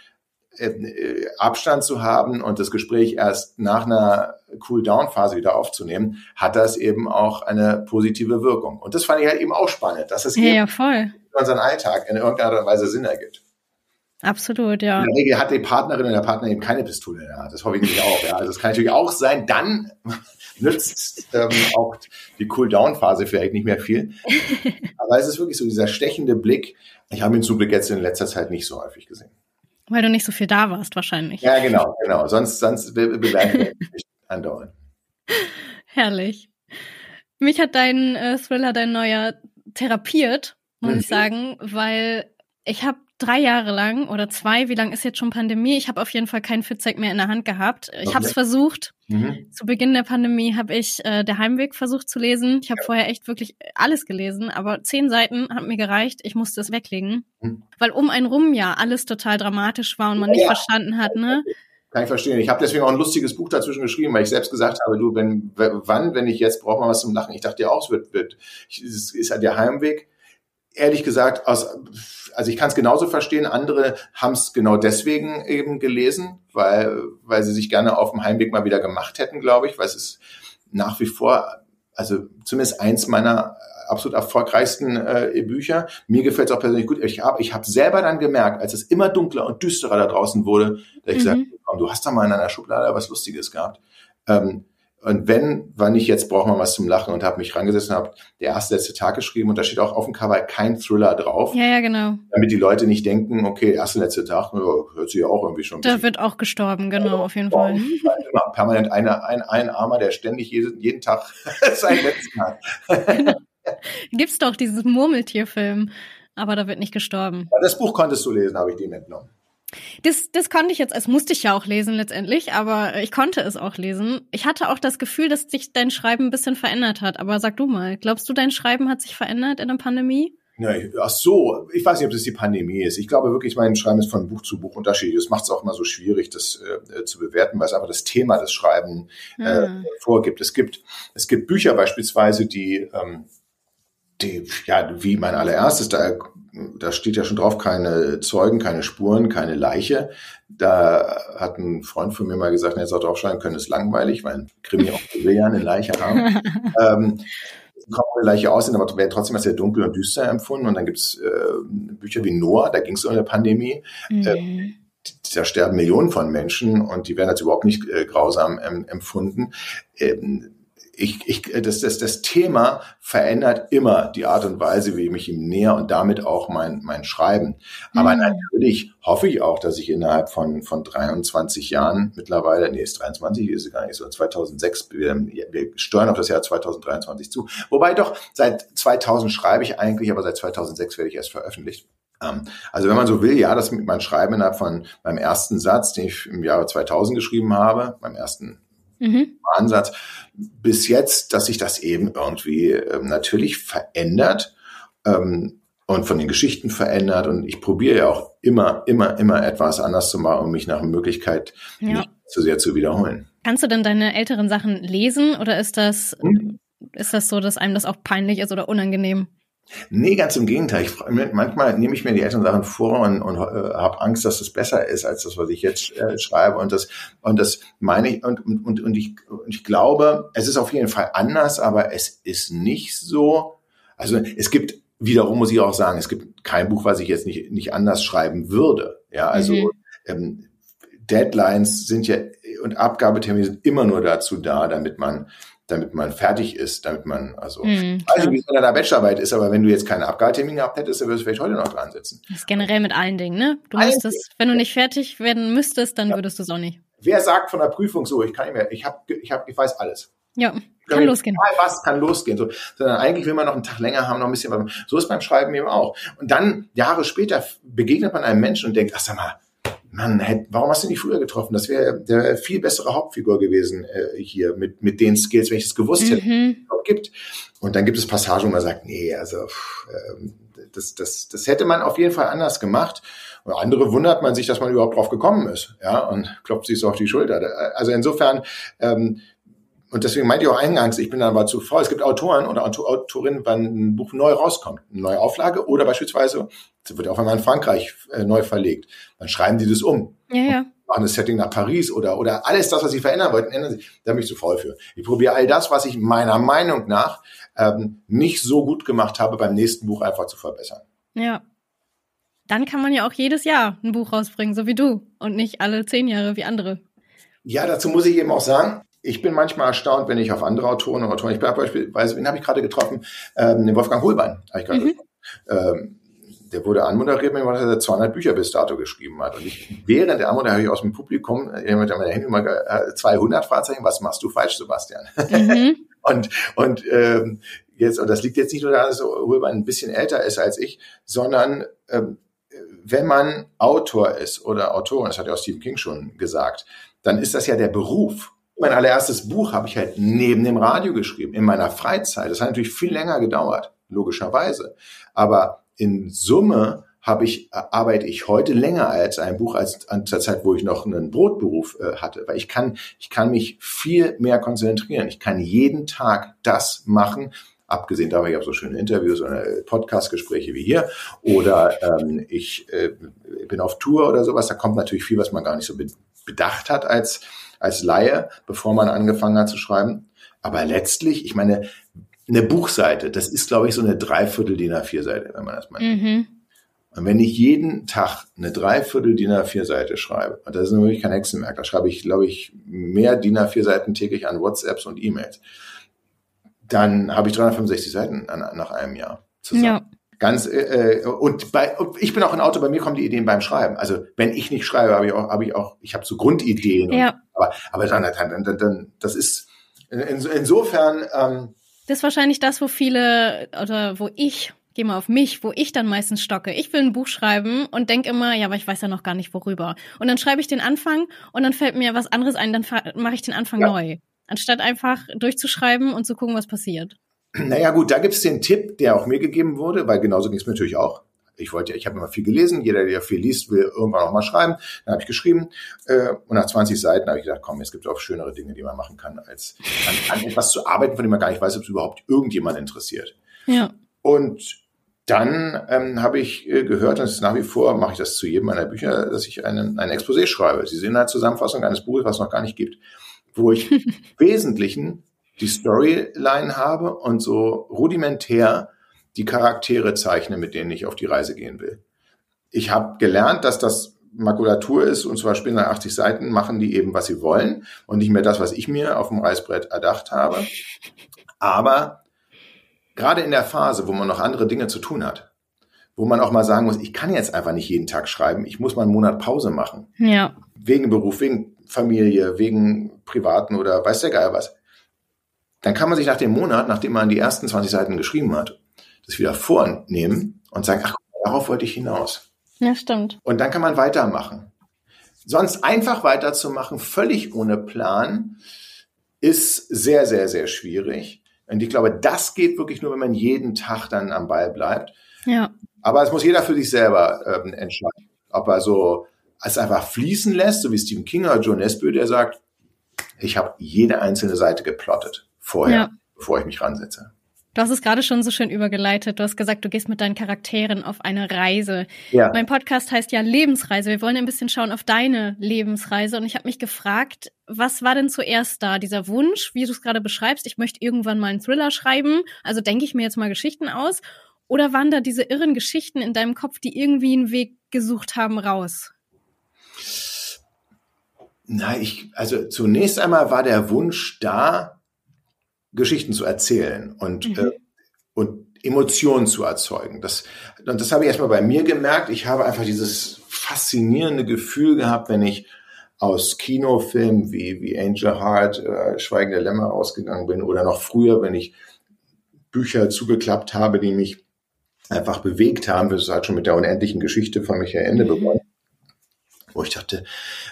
äh, Abstand zu haben und das Gespräch erst nach einer Cool-Down-Phase wieder aufzunehmen, hat das eben auch eine positive Wirkung. Und das fand ich halt eben auch spannend, dass es ja, eben ja, voll. Unseren Alltag in irgendeiner Weise Sinn ergibt. Absolut, ja. In der Regel hat die Partnerin und der Partner eben keine Pistole in der Hand. Das hoffe ich nämlich auch. Ja. Also es kann natürlich auch sein, dann nützt ähm, auch die Cool-Down-Phase vielleicht nicht mehr viel. Aber es ist wirklich so dieser stechende Blick. Ich habe ihn zum Glück jetzt in letzter Zeit nicht so häufig gesehen. Weil du nicht so viel da warst, wahrscheinlich. Ja, genau, genau. Sonst, sonst begleiten wir mich andauern. Herrlich. Mich hat dein äh, Thriller, dein neuer, therapiert, muss mhm. ich sagen, weil ich habe drei Jahre lang oder zwei, wie lang ist jetzt schon Pandemie? Ich habe auf jeden Fall keinen Fitzek mehr in der Hand gehabt. Ich okay. habe es versucht. Mhm. Zu Beginn der Pandemie habe ich äh, Der Heimweg versucht zu lesen. Ich habe ja. vorher echt wirklich alles gelesen, aber zehn Seiten haben mir gereicht. Ich musste es weglegen, mhm. weil um einen rum ja alles total dramatisch war und man ja. nicht verstanden hat, ne? Kann ich verstehen. Ich habe deswegen auch ein lustiges Buch dazwischen geschrieben, weil ich selbst gesagt habe, du, wenn, wann, wenn ich jetzt, braucht man was zum Lachen. Ich dachte ja auch, es wird, wird, es ist ja der Heimweg. Ehrlich gesagt, aus also ich kann es genauso verstehen, andere haben es genau deswegen eben gelesen, weil, weil sie sich gerne auf dem Heimweg mal wieder gemacht hätten, glaube ich, weil es ist nach wie vor, also zumindest eins meiner absolut erfolgreichsten äh, Bücher. Mir gefällt es auch persönlich gut. Ich habe ich hab selber dann gemerkt, als es immer dunkler und düsterer da draußen wurde, dass ich mhm. gesagt du hast da mal in einer Schublade was Lustiges gehabt. Ähm, und wenn, wann nicht, jetzt braucht man was zum Lachen und habe mich rangesetzt und habe der erste letzte Tag geschrieben und da steht auch auf dem Cover kein Thriller drauf. Ja, ja, genau. Damit die Leute nicht denken, okay, erste letzte Tag, hört sich ja auch irgendwie schon. Da wird auch gestorben, genau, auf jeden Fall. Immer permanent eine, ein, ein Armer, der ständig jeden, jeden Tag sein letzten hat. Gibt's doch dieses Murmeltierfilm, aber da wird nicht gestorben. Das Buch konntest du lesen, habe ich dem entnommen. Das, das konnte ich jetzt, es musste ich ja auch lesen letztendlich, aber ich konnte es auch lesen. Ich hatte auch das Gefühl, dass sich dein Schreiben ein bisschen verändert hat. Aber sag du mal, glaubst du, dein Schreiben hat sich verändert in der Pandemie? Ja, ach so, ich weiß nicht, ob das die Pandemie ist. Ich glaube wirklich, mein Schreiben ist von Buch zu Buch unterschiedlich. Das macht es auch immer so schwierig, das äh, zu bewerten, weil es einfach das Thema des Schreiben äh, mhm. vorgibt. Es gibt, es gibt Bücher beispielsweise, die, ähm, die, ja, wie mein allererstes, da, da steht ja schon drauf, keine Zeugen, keine Spuren, keine Leiche. Da hat ein Freund von mir mal gesagt, hätte auch draufschreiben können, ist langweilig, weil ein Krimi auch will ja eine Leiche haben. ähm, kaum gleiche aussehen, aber werden trotzdem als sehr dunkel und düster empfunden. Und dann gibt's äh, Bücher wie Noah, da ging es um eine Pandemie. Mhm. Äh, da sterben Millionen von Menschen und die werden als überhaupt nicht äh, grausam ähm, empfunden. Ähm, ich, ich, das, das, das Thema verändert immer die Art und Weise, wie ich mich ihm näher und damit auch mein, mein Schreiben. Aber mhm. natürlich hoffe ich auch, dass ich innerhalb von, von 23 Jahren mittlerweile, nee, ist 23, ist es gar nicht so, 2006, wir, wir steuern auf das Jahr 2023 zu. Wobei doch, seit 2000 schreibe ich eigentlich, aber seit 2006 werde ich erst veröffentlicht. Ähm, also wenn man so will, ja, das mit meinem Schreiben innerhalb von meinem ersten Satz, den ich im Jahre 2000 geschrieben habe, meinem ersten mhm. Ansatz, bis jetzt, dass sich das eben irgendwie ähm, natürlich verändert ähm, und von den Geschichten verändert. Und ich probiere ja auch immer, immer, immer etwas anders zu machen, um mich nach Möglichkeit ja. nicht zu sehr zu wiederholen. Kannst du denn deine älteren Sachen lesen oder ist das, hm? ist das so, dass einem das auch peinlich ist oder unangenehm? Nee, ganz im Gegenteil. Ich, manchmal nehme ich mir die älteren Sachen vor und, und äh, habe Angst, dass das besser ist als das, was ich jetzt äh, schreibe. Und das, und das meine ich, und, und, und, ich, und ich glaube, es ist auf jeden Fall anders, aber es ist nicht so. Also es gibt, wiederum muss ich auch sagen, es gibt kein Buch, was ich jetzt nicht, nicht anders schreiben würde. Ja, also mhm. ähm, Deadlines sind ja und Abgabetermine sind immer nur dazu da, damit man damit man fertig ist, damit man, also, mhm, also wie es in deiner Bachelorarbeit ist, aber wenn du jetzt keine Abgabetermine gehabt hättest, dann würdest du vielleicht heute noch dran sitzen. Das ist generell mit allen Dingen, ne? Du allen müsstest, wenn du nicht fertig werden müsstest, dann ja. würdest du es auch nicht. Wer sagt von der Prüfung so, ich kann nicht mehr, ich habe, ich habe, ich weiß alles. Ja, kann losgehen. Was kann losgehen? So, sondern eigentlich will man noch einen Tag länger haben, noch ein bisschen was. So ist beim Schreiben eben auch. Und dann, Jahre später, begegnet man einem Menschen und denkt, ach sag mal, Mann, warum hast du nicht früher getroffen? Das wäre der viel bessere Hauptfigur gewesen äh, hier mit, mit den Skills, wenn ich es gewusst hätte, mhm. gibt. Und dann gibt es Passagen, wo man sagt, nee, also pff, äh, das, das, das hätte man auf jeden Fall anders gemacht. Und andere wundert man sich, dass man überhaupt drauf gekommen ist, ja, und klopft sich so auf die Schulter. Also insofern ähm, und deswegen meinte ich auch eingangs, ich bin dann aber zu faul. Es gibt Autoren oder Autorinnen, wenn ein Buch neu rauskommt, eine neue Auflage oder beispielsweise, das wird auch einmal in Frankreich äh, neu verlegt, dann schreiben die das um. Ja, ja. Machen das Setting nach Paris oder, oder alles das, was sie verändern wollten, ändern sie. Da bin ich zu faul für. Ich probiere all das, was ich meiner Meinung nach ähm, nicht so gut gemacht habe, beim nächsten Buch einfach zu verbessern. Ja. Dann kann man ja auch jedes Jahr ein Buch rausbringen, so wie du. Und nicht alle zehn Jahre wie andere. Ja, dazu muss ich eben auch sagen, ich bin manchmal erstaunt, wenn ich auf andere Autoren und Autoren, ich bin beispielsweise, wen habe ich gerade getroffen? Ähm, den Wolfgang Holbein habe ich gerade mhm. ähm, der wurde anmoderiert, wenn er 200 Bücher bis dato geschrieben hat. Und ich, während der Anmoderation habe ich aus dem Publikum, jemand hat mir hinten mal 200 Fahrzeichen, was machst du falsch, Sebastian? Mhm. und, und, ähm, jetzt, und das liegt jetzt nicht nur daran, dass Holbein ein bisschen älter ist als ich, sondern, ähm, wenn man Autor ist oder Autorin, das hat ja auch Stephen King schon gesagt, dann ist das ja der Beruf. Mein allererstes Buch habe ich halt neben dem Radio geschrieben, in meiner Freizeit. Das hat natürlich viel länger gedauert, logischerweise. Aber in Summe habe ich, arbeite ich heute länger als ein Buch als an der Zeit, wo ich noch einen Brotberuf äh, hatte. Weil ich kann, ich kann mich viel mehr konzentrieren. Ich kann jeden Tag das machen, abgesehen davon, ich habe so schöne Interviews oder Podcast-Gespräche wie hier, oder ähm, ich äh, bin auf Tour oder sowas, da kommt natürlich viel, was man gar nicht so bedacht hat als als Laie, bevor man angefangen hat zu schreiben. Aber letztlich, ich meine, eine Buchseite, das ist, glaube ich, so eine Dreiviertel DIN A4-Seite, wenn man das mal mhm. Und wenn ich jeden Tag eine Dreiviertel DIN A4-Seite schreibe, und das ist natürlich kein Hexenwerk, da schreibe ich, glaube ich, mehr DIN A4-Seiten täglich an WhatsApps und E-Mails, dann habe ich 365 Seiten an, nach einem Jahr zusammen. Ja. Ganz äh, äh, und bei ich bin auch ein Autor, bei mir kommen die Ideen beim Schreiben. Also wenn ich nicht schreibe, habe ich auch habe ich auch ich habe so Grundideen. Ja. Aber aber dann, dann, dann, dann das ist in, insofern ähm, Das ist wahrscheinlich das, wo viele oder wo ich geh mal auf mich, wo ich dann meistens stocke. Ich will ein Buch schreiben und denk immer, ja, aber ich weiß ja noch gar nicht worüber. Und dann schreibe ich den Anfang und dann fällt mir was anderes ein, dann mache ich den Anfang ja. neu. Anstatt einfach durchzuschreiben und zu gucken, was passiert. Naja gut, da gibt es den Tipp, der auch mir gegeben wurde, weil genauso ging es mir natürlich auch. Ich wollte ja, ich habe immer viel gelesen, jeder, der viel liest, will irgendwann auch mal schreiben. Dann habe ich geschrieben äh, und nach 20 Seiten habe ich gedacht, komm, es gibt auch schönere Dinge, die man machen kann, als an, an etwas zu arbeiten, von dem man gar nicht weiß, ob es überhaupt irgendjemand interessiert. Ja. Und dann ähm, habe ich äh, gehört, und nach wie vor mache ich das zu jedem meiner Bücher, dass ich einen, ein Exposé schreibe. Sie sehen eine Zusammenfassung eines Buches, was es noch gar nicht gibt, wo ich im Wesentlichen die Storyline habe und so rudimentär die Charaktere zeichne, mit denen ich auf die Reise gehen will. Ich habe gelernt, dass das Makulatur ist und zwar Spinner 80 Seiten machen die eben, was sie wollen und nicht mehr das, was ich mir auf dem Reißbrett erdacht habe. Aber gerade in der Phase, wo man noch andere Dinge zu tun hat, wo man auch mal sagen muss, ich kann jetzt einfach nicht jeden Tag schreiben, ich muss mal einen Monat Pause machen. Ja. Wegen Beruf, wegen Familie, wegen Privaten oder weiß der Geil was. Dann kann man sich nach dem Monat, nachdem man die ersten 20 Seiten geschrieben hat, das wieder vornehmen und sagen, ach, darauf wollte ich hinaus. Ja, stimmt. Und dann kann man weitermachen. Sonst einfach weiterzumachen, völlig ohne Plan, ist sehr, sehr, sehr schwierig. Und ich glaube, das geht wirklich nur, wenn man jeden Tag dann am Ball bleibt. Ja. Aber es muss jeder für sich selber ähm, entscheiden. Ob er so es einfach fließen lässt, so wie Stephen King oder Joe Nesbø, der sagt, ich habe jede einzelne Seite geplottet vorher, ja. bevor ich mich ransetze. Du hast es gerade schon so schön übergeleitet. Du hast gesagt, du gehst mit deinen Charakteren auf eine Reise. Ja. Mein Podcast heißt ja Lebensreise. Wir wollen ein bisschen schauen auf deine Lebensreise. Und ich habe mich gefragt, was war denn zuerst da? Dieser Wunsch, wie du es gerade beschreibst, ich möchte irgendwann mal einen Thriller schreiben. Also denke ich mir jetzt mal Geschichten aus. Oder waren da diese irren Geschichten in deinem Kopf, die irgendwie einen Weg gesucht haben raus? Nein, ich, also zunächst einmal war der Wunsch da, Geschichten zu erzählen und, mhm. äh, und Emotionen zu erzeugen. Das, und das habe ich erstmal bei mir gemerkt. Ich habe einfach dieses faszinierende Gefühl gehabt, wenn ich aus Kinofilmen wie, wie Angel Heart, äh, Schweigende Lämmer ausgegangen bin oder noch früher, wenn ich Bücher zugeklappt habe, die mich einfach bewegt haben. Das hat schon mit der unendlichen Geschichte von Michael Ende mhm. begonnen wo ich dachte,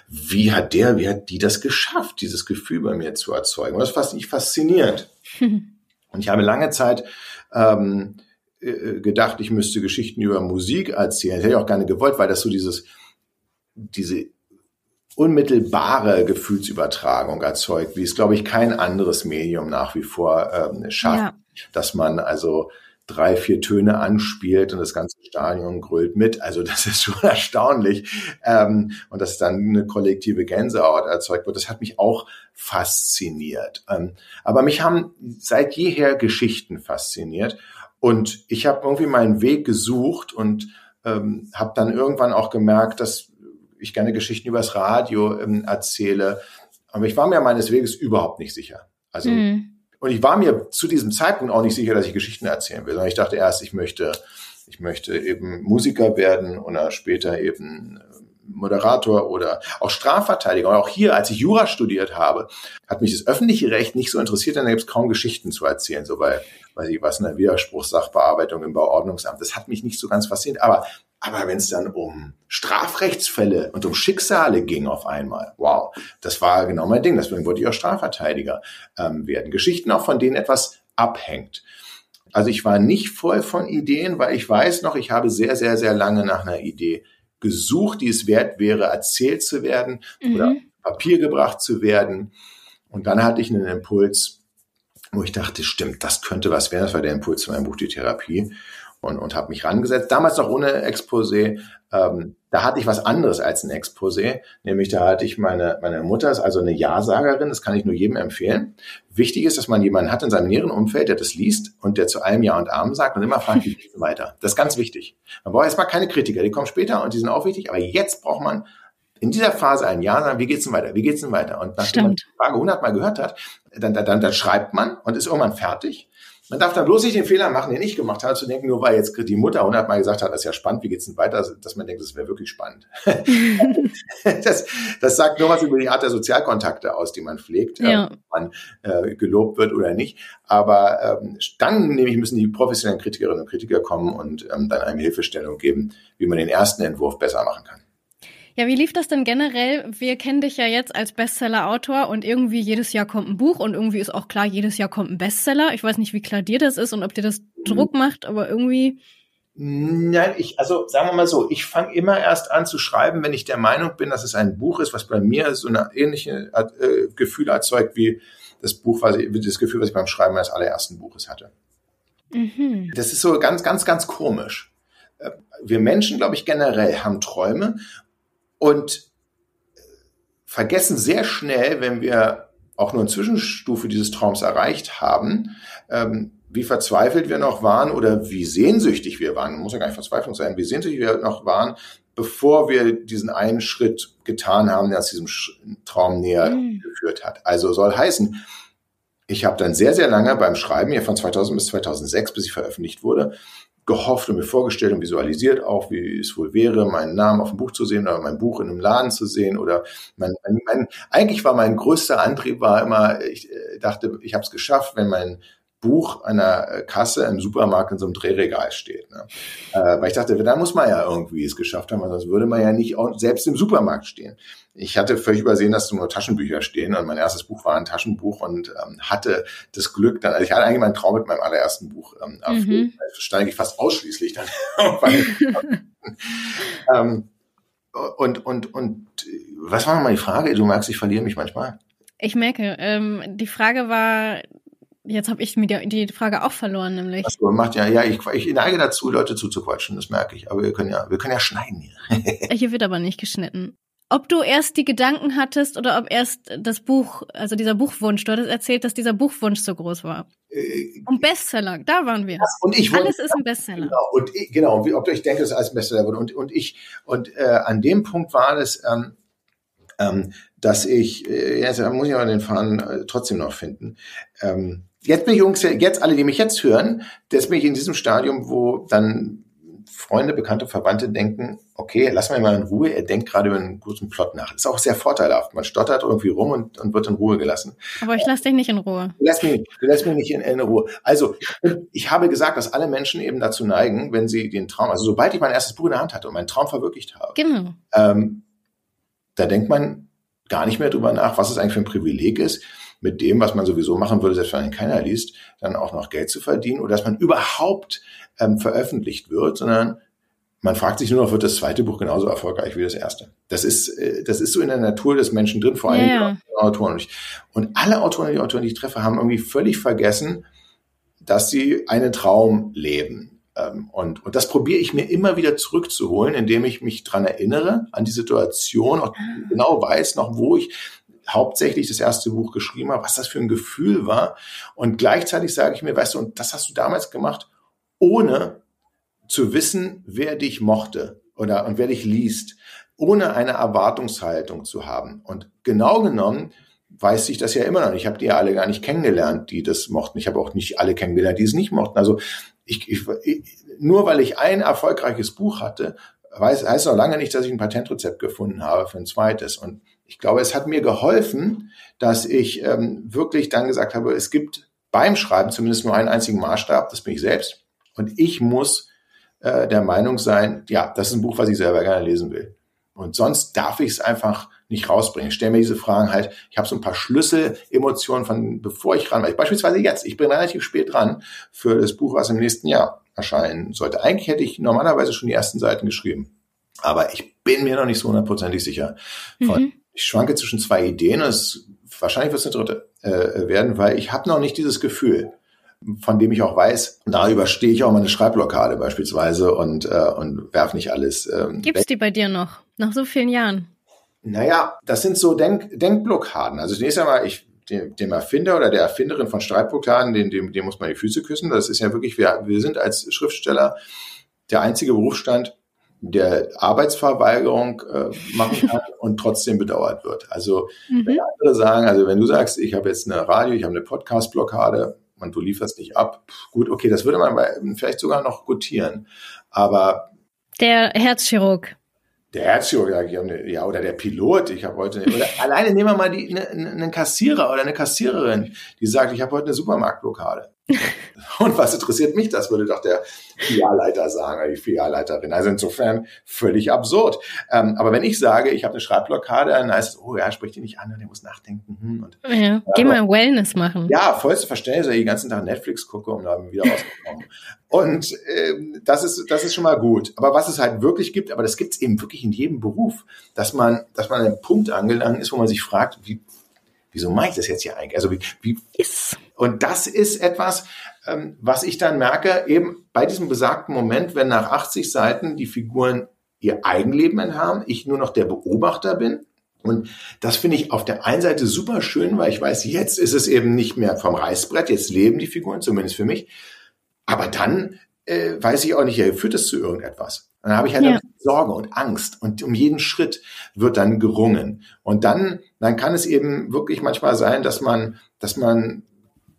wie hat der, wie hat die das geschafft, dieses Gefühl bei mir zu erzeugen? Und das fand ich faszinierend. Und ich habe lange Zeit ähm, äh, gedacht, ich müsste Geschichten über Musik erzählen. Das hätte ich auch gerne gewollt, weil das so dieses, diese unmittelbare Gefühlsübertragung erzeugt, wie es, glaube ich, kein anderes Medium nach wie vor ähm, schafft. Ja. Dass man also drei, vier Töne anspielt und das ganze Stadion grölt mit. Also das ist schon erstaunlich. Ähm, und dass dann eine kollektive Gänsehaut erzeugt wird, das hat mich auch fasziniert. Ähm, aber mich haben seit jeher Geschichten fasziniert. Und ich habe irgendwie meinen Weg gesucht und ähm, habe dann irgendwann auch gemerkt, dass ich gerne Geschichten übers Radio ähm, erzähle. Aber ich war mir meines Weges überhaupt nicht sicher. Also mhm. Und ich war mir zu diesem Zeitpunkt auch nicht sicher, dass ich Geschichten erzählen will, sondern ich dachte erst, ich möchte, ich möchte eben Musiker werden oder später eben äh, Moderator oder auch Strafverteidiger. Und auch hier, als ich Jura studiert habe, hat mich das öffentliche Recht nicht so interessiert, denn da gibt es kaum Geschichten zu erzählen, so weil, weiß ich was, eine Widerspruchssachbearbeitung im Bauordnungsamt. Das hat mich nicht so ganz fasziniert. Aber aber wenn es dann um Strafrechtsfälle und um Schicksale ging auf einmal, wow, das war genau mein Ding. Deswegen wollte ich auch Strafverteidiger ähm, werden. Geschichten auch, von denen etwas abhängt. Also ich war nicht voll von Ideen, weil ich weiß noch, ich habe sehr, sehr, sehr lange nach einer Idee gesucht, die es wert wäre, erzählt zu werden mhm. oder Papier gebracht zu werden. Und dann hatte ich einen Impuls, wo ich dachte, stimmt, das könnte was werden. Das war der Impuls zu meinem Buch Die Therapie und, und habe mich rangesetzt. Damals noch ohne Exposé. Ähm, da hatte ich was anderes als ein Exposé, nämlich da hatte ich meine, meine Mutter ist also eine Ja-Sagerin, das kann ich nur jedem empfehlen. Wichtig ist, dass man jemanden hat in seinem näheren Umfeld, der das liest und der zu allem Ja und Amen sagt und immer fragt, wie geht's weiter. Das ist ganz wichtig. Man braucht erstmal keine Kritiker, die kommen später und die sind auch wichtig, aber jetzt braucht man in dieser Phase ein Ja sagen, wie geht's denn weiter, wie geht's denn weiter? Und nachdem Stimmt. man die Frage hundertmal gehört hat, dann, dann, dann, dann schreibt man und ist irgendwann fertig man darf dann bloß nicht den Fehler machen, den ich gemacht habe, zu denken, nur weil jetzt die Mutter hundertmal gesagt hat, das ist ja spannend, wie geht's denn weiter, dass man denkt, das wäre wirklich spannend. das, das sagt nur was über die Art der Sozialkontakte aus, die man pflegt, ja. äh, ob man äh, gelobt wird oder nicht. Aber ähm, dann nämlich müssen die professionellen Kritikerinnen und Kritiker kommen und ähm, dann einem Hilfestellung geben, wie man den ersten Entwurf besser machen kann. Ja, wie lief das denn generell? Wir kennen dich ja jetzt als Bestseller-Autor und irgendwie jedes Jahr kommt ein Buch und irgendwie ist auch klar, jedes Jahr kommt ein Bestseller. Ich weiß nicht, wie klar dir das ist und ob dir das Druck mhm. macht, aber irgendwie. Nein, ich, also sagen wir mal so, ich fange immer erst an zu schreiben, wenn ich der Meinung bin, dass es ein Buch ist, was bei mir so eine ähnliche äh, Gefühl erzeugt wie das Buch, was ich, das Gefühl, was ich beim Schreiben meines allerersten Buches hatte. Mhm. Das ist so ganz, ganz, ganz komisch. Äh, wir Menschen, glaube ich, generell haben Träume und vergessen sehr schnell, wenn wir auch nur eine Zwischenstufe dieses Traums erreicht haben, ähm, wie verzweifelt wir noch waren oder wie sehnsüchtig wir waren. Muss ja gar nicht Verzweiflung sein, wie sehnsüchtig wir noch waren, bevor wir diesen einen Schritt getan haben, der uns diesem Traum näher mhm. geführt hat. Also soll heißen, ich habe dann sehr, sehr lange beim Schreiben, hier von 2000 bis 2006, bis ich veröffentlicht wurde, gehofft und mir vorgestellt und visualisiert auch, wie es wohl wäre, meinen Namen auf dem Buch zu sehen oder mein Buch in einem Laden zu sehen oder mein, mein, mein eigentlich war mein größter Antrieb war immer, ich äh, dachte, ich habe es geschafft, wenn mein Buch einer äh, Kasse im Supermarkt in so einem Drehregal steht. Ne? Äh, weil ich dachte, da muss man ja irgendwie es geschafft haben, sonst würde man ja nicht auch selbst im Supermarkt stehen. Ich hatte völlig übersehen, dass nur Taschenbücher stehen und mein erstes Buch war ein Taschenbuch und ähm, hatte das Glück dann, also ich hatte eigentlich meinen Traum mit meinem allerersten Buch ähm, mhm. Das stand eigentlich fast ausschließlich dann. ähm, und, und, und was war nochmal die Frage? Du merkst, ich verliere mich manchmal. Ich merke, ähm, die Frage war, Jetzt habe ich mir die, die Frage auch verloren, nämlich. Achso, macht ja, ja, ich, ich neige dazu, Leute zuzuquatschen, das merke ich. Aber wir können ja, wir können ja schneiden hier. hier wird aber nicht geschnitten. Ob du erst die Gedanken hattest oder ob erst das Buch, also dieser Buchwunsch, du hattest erzählt, dass dieser Buchwunsch so groß war. Äh, und Bestseller, da waren wir. Und ich Alles ist ein Bestseller. Genau, und ich, genau, wie, ob ich denke, es ist als Bestseller wird. Und, und ich, und äh, an dem Punkt war es, ähm, ähm, dass ich, äh, jetzt muss ich aber den Faden äh, trotzdem noch finden. Ähm, jetzt bin ich Jungs, jetzt alle, die mich jetzt hören, jetzt bin ich in diesem Stadium, wo dann Freunde, Bekannte, Verwandte denken, okay, lass mal mal in Ruhe, er denkt gerade über einen guten Plot nach. ist auch sehr vorteilhaft. Man stottert irgendwie rum und, und wird in Ruhe gelassen. Aber ich lasse dich nicht in Ruhe. Du lässt mich, du lässt mich nicht in, in Ruhe. Also, ich habe gesagt, dass alle Menschen eben dazu neigen, wenn sie den Traum, also sobald ich mein erstes Buch in der Hand hatte und meinen Traum verwirklicht habe, genau. ähm, da denkt man gar nicht mehr drüber nach, was es eigentlich für ein Privileg ist, mit dem, was man sowieso machen würde, selbst wenn keiner liest, dann auch noch Geld zu verdienen oder dass man überhaupt ähm, veröffentlicht wird, sondern man fragt sich nur noch, wird das zweite Buch genauso erfolgreich wie das erste? Das ist, äh, das ist so in der Natur des Menschen drin, vor allem yeah. die Autoren. Und alle Autoren die Autoren, die ich treffe, haben irgendwie völlig vergessen, dass sie einen Traum leben. Ähm, und, und das probiere ich mir immer wieder zurückzuholen, indem ich mich dran erinnere, an die Situation, auch ah. genau weiß noch, wo ich hauptsächlich das erste Buch geschrieben habe, was das für ein Gefühl war. Und gleichzeitig sage ich mir, weißt du, und das hast du damals gemacht, ohne zu wissen, wer dich mochte oder und wer dich liest, ohne eine Erwartungshaltung zu haben. Und genau genommen weiß ich das ja immer noch. Ich habe die ja alle gar nicht kennengelernt, die das mochten. Ich habe auch nicht alle kennengelernt, die es nicht mochten. Also ich, ich, nur weil ich ein erfolgreiches Buch hatte, weiß, heißt noch lange nicht, dass ich ein Patentrezept gefunden habe für ein zweites. Und ich glaube, es hat mir geholfen, dass ich ähm, wirklich dann gesagt habe, es gibt beim Schreiben zumindest nur einen einzigen Maßstab, das bin ich selbst. Und ich muss äh, der Meinung sein, ja, das ist ein Buch, was ich selber gerne lesen will. Und sonst darf ich es einfach nicht rausbringen. Ich stelle mir diese Fragen halt, ich habe so ein paar Schlüsselemotionen von bevor ich ran war. Beispielsweise jetzt, ich bin relativ spät dran für das Buch, was im nächsten Jahr erscheinen sollte. Eigentlich hätte ich normalerweise schon die ersten Seiten geschrieben. Aber ich bin mir noch nicht so hundertprozentig sicher. Von, mhm. Ich schwanke zwischen zwei Ideen. Es, wahrscheinlich wird es eine dritte äh, werden, weil ich habe noch nicht dieses Gefühl, von dem ich auch weiß, da überstehe ich auch meine Schreibblockade beispielsweise und, äh, und werf nicht alles. Ähm, Gibt's die bei dir noch, nach so vielen Jahren? Naja, das sind so Denk Denkblockaden. Also zunächst einmal, ich dem, dem Erfinder oder der Erfinderin von Streitblockaden, dem, dem, dem muss man die Füße küssen. Das ist ja wirklich, wir, wir sind als Schriftsteller der einzige Berufsstand, der Arbeitsverweigerung äh, machen kann und trotzdem bedauert wird. Also mhm. wenn andere sagen, also wenn du sagst, ich habe jetzt eine Radio, ich habe eine Podcast-Blockade, und du lieferst nicht ab. Gut, okay, das würde man vielleicht sogar noch gutieren. Aber der Herzchirurg. Der Herzchirurg, ja, oder der Pilot. Ich habe heute, oder alleine nehmen wir mal die, ne, ne, einen Kassierer oder eine Kassiererin, die sagt, ich habe heute eine Supermarktblockade. Und was interessiert mich das, würde doch der Filialleiter sagen, oder die Filialleiterin. Also insofern völlig absurd. Ähm, aber wenn ich sage, ich habe eine Schreibblockade, dann heißt es, oh ja, sprich die nicht an, der muss nachdenken. Hm, und, ja, geh mal Wellness machen. Ja, vollste Verständnis, dass ich den ganzen Tag Netflix gucke, um da wieder rauszukommen. und ähm, das, ist, das ist schon mal gut. Aber was es halt wirklich gibt, aber das gibt es eben wirklich in jedem Beruf, dass man, dass man an einem Punkt angelangt ist, wo man sich fragt, wie, wieso mache ich das jetzt hier eigentlich? Also wie, wie ist und das ist etwas, ähm, was ich dann merke, eben bei diesem besagten Moment, wenn nach 80 Seiten die Figuren ihr Eigenleben haben, ich nur noch der Beobachter bin. Und das finde ich auf der einen Seite super schön, weil ich weiß, jetzt ist es eben nicht mehr vom Reißbrett, jetzt leben die Figuren, zumindest für mich. Aber dann äh, weiß ich auch nicht, ja, führt es zu irgendetwas. dann habe ich halt ja. Sorge und Angst und um jeden Schritt wird dann gerungen. Und dann, dann kann es eben wirklich manchmal sein, dass man, dass man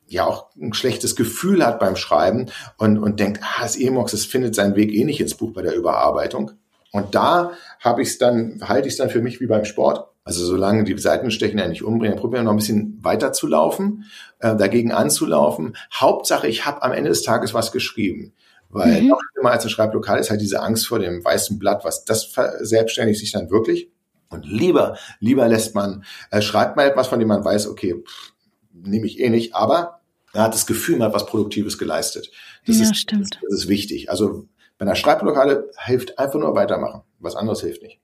ja auch ein schlechtes Gefühl hat beim Schreiben und, und denkt, ah, das Emox, das findet seinen Weg eh nicht ins Buch bei der Überarbeitung. Und da habe ich es dann, halte ich es dann für mich wie beim Sport. Also solange die Seitenstechen ja nicht umbringen, probieren wir noch ein bisschen weiter zu laufen, äh, dagegen anzulaufen. Hauptsache, ich habe am Ende des Tages was geschrieben. Weil mhm. noch immer als ein Schreiblokal ist halt diese Angst vor dem weißen Blatt, was das selbstständig sich dann wirklich. Und lieber, lieber lässt man, äh, schreibt mal etwas, von dem man weiß, okay, nehme ich eh nicht, aber er hat das Gefühl, man hat was Produktives geleistet. Das ja, ist, stimmt. Das, das ist wichtig. Also bei einer Schreibblockade hilft einfach nur weitermachen. Was anderes hilft nicht.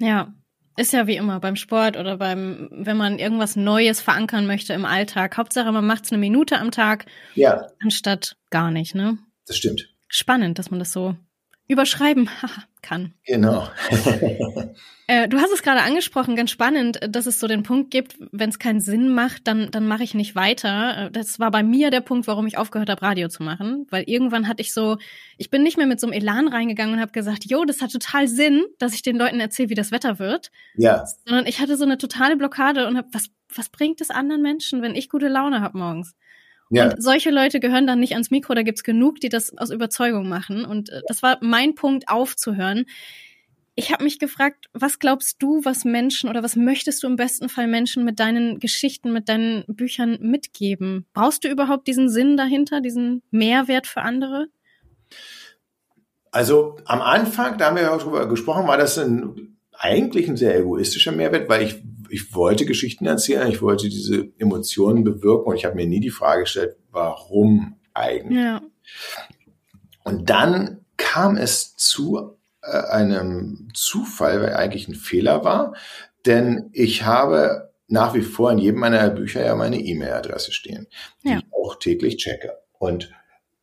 Ja, ist ja wie immer beim Sport oder beim, wenn man irgendwas Neues verankern möchte im Alltag. Hauptsache, man macht es eine Minute am Tag, ja. anstatt gar nicht, ne? Das stimmt. Spannend, dass man das so überschreiben kann. Genau. äh, du hast es gerade angesprochen, ganz spannend, dass es so den Punkt gibt, wenn es keinen Sinn macht, dann, dann mache ich nicht weiter. Äh, das war bei mir der Punkt, warum ich aufgehört habe, Radio zu machen. Weil irgendwann hatte ich so, ich bin nicht mehr mit so einem Elan reingegangen und habe gesagt, jo, das hat total Sinn, dass ich den Leuten erzähle, wie das Wetter wird. Ja. Sondern ich hatte so eine totale Blockade und habe, was, was bringt es anderen Menschen, wenn ich gute Laune habe morgens? Ja. Und solche Leute gehören dann nicht ans Mikro, da gibt's genug, die das aus Überzeugung machen. Und äh, das war mein Punkt, aufzuhören. Ich habe mich gefragt, was glaubst du, was Menschen oder was möchtest du im besten Fall Menschen mit deinen Geschichten, mit deinen Büchern mitgeben? Brauchst du überhaupt diesen Sinn dahinter, diesen Mehrwert für andere? Also am Anfang, da haben wir ja auch drüber gesprochen, war das ein, eigentlich ein sehr egoistischer Mehrwert, weil ich ich wollte Geschichten erzählen, ich wollte diese Emotionen bewirken und ich habe mir nie die Frage gestellt, warum eigentlich. Ja. Und dann kam es zu äh, einem Zufall, weil eigentlich ein Fehler war, denn ich habe nach wie vor in jedem meiner Bücher ja meine E-Mail-Adresse stehen, die ja. ich auch täglich checke. Und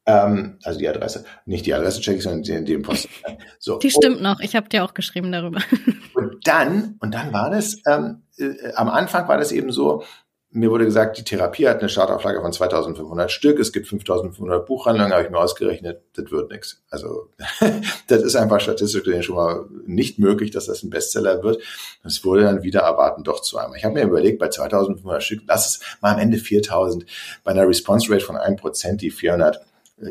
ähm, also die Adresse, nicht die Adresse checke ich, sondern den, den Post. So. Die stimmt und, noch. Ich habe dir auch geschrieben darüber. Und dann, und dann war das, ähm, äh, am Anfang war das eben so, mir wurde gesagt, die Therapie hat eine Startauflage von 2500 Stück, es gibt 5500 Buchhandlungen, habe ich mir ausgerechnet, das wird nichts. Also das ist einfach statistisch schon mal nicht möglich, dass das ein Bestseller wird. Es wurde dann wieder erwarten doch zu einmal. Ich habe mir überlegt, bei 2500 Stück, lass es mal am Ende 4000, bei einer Response Rate von 1%, die 400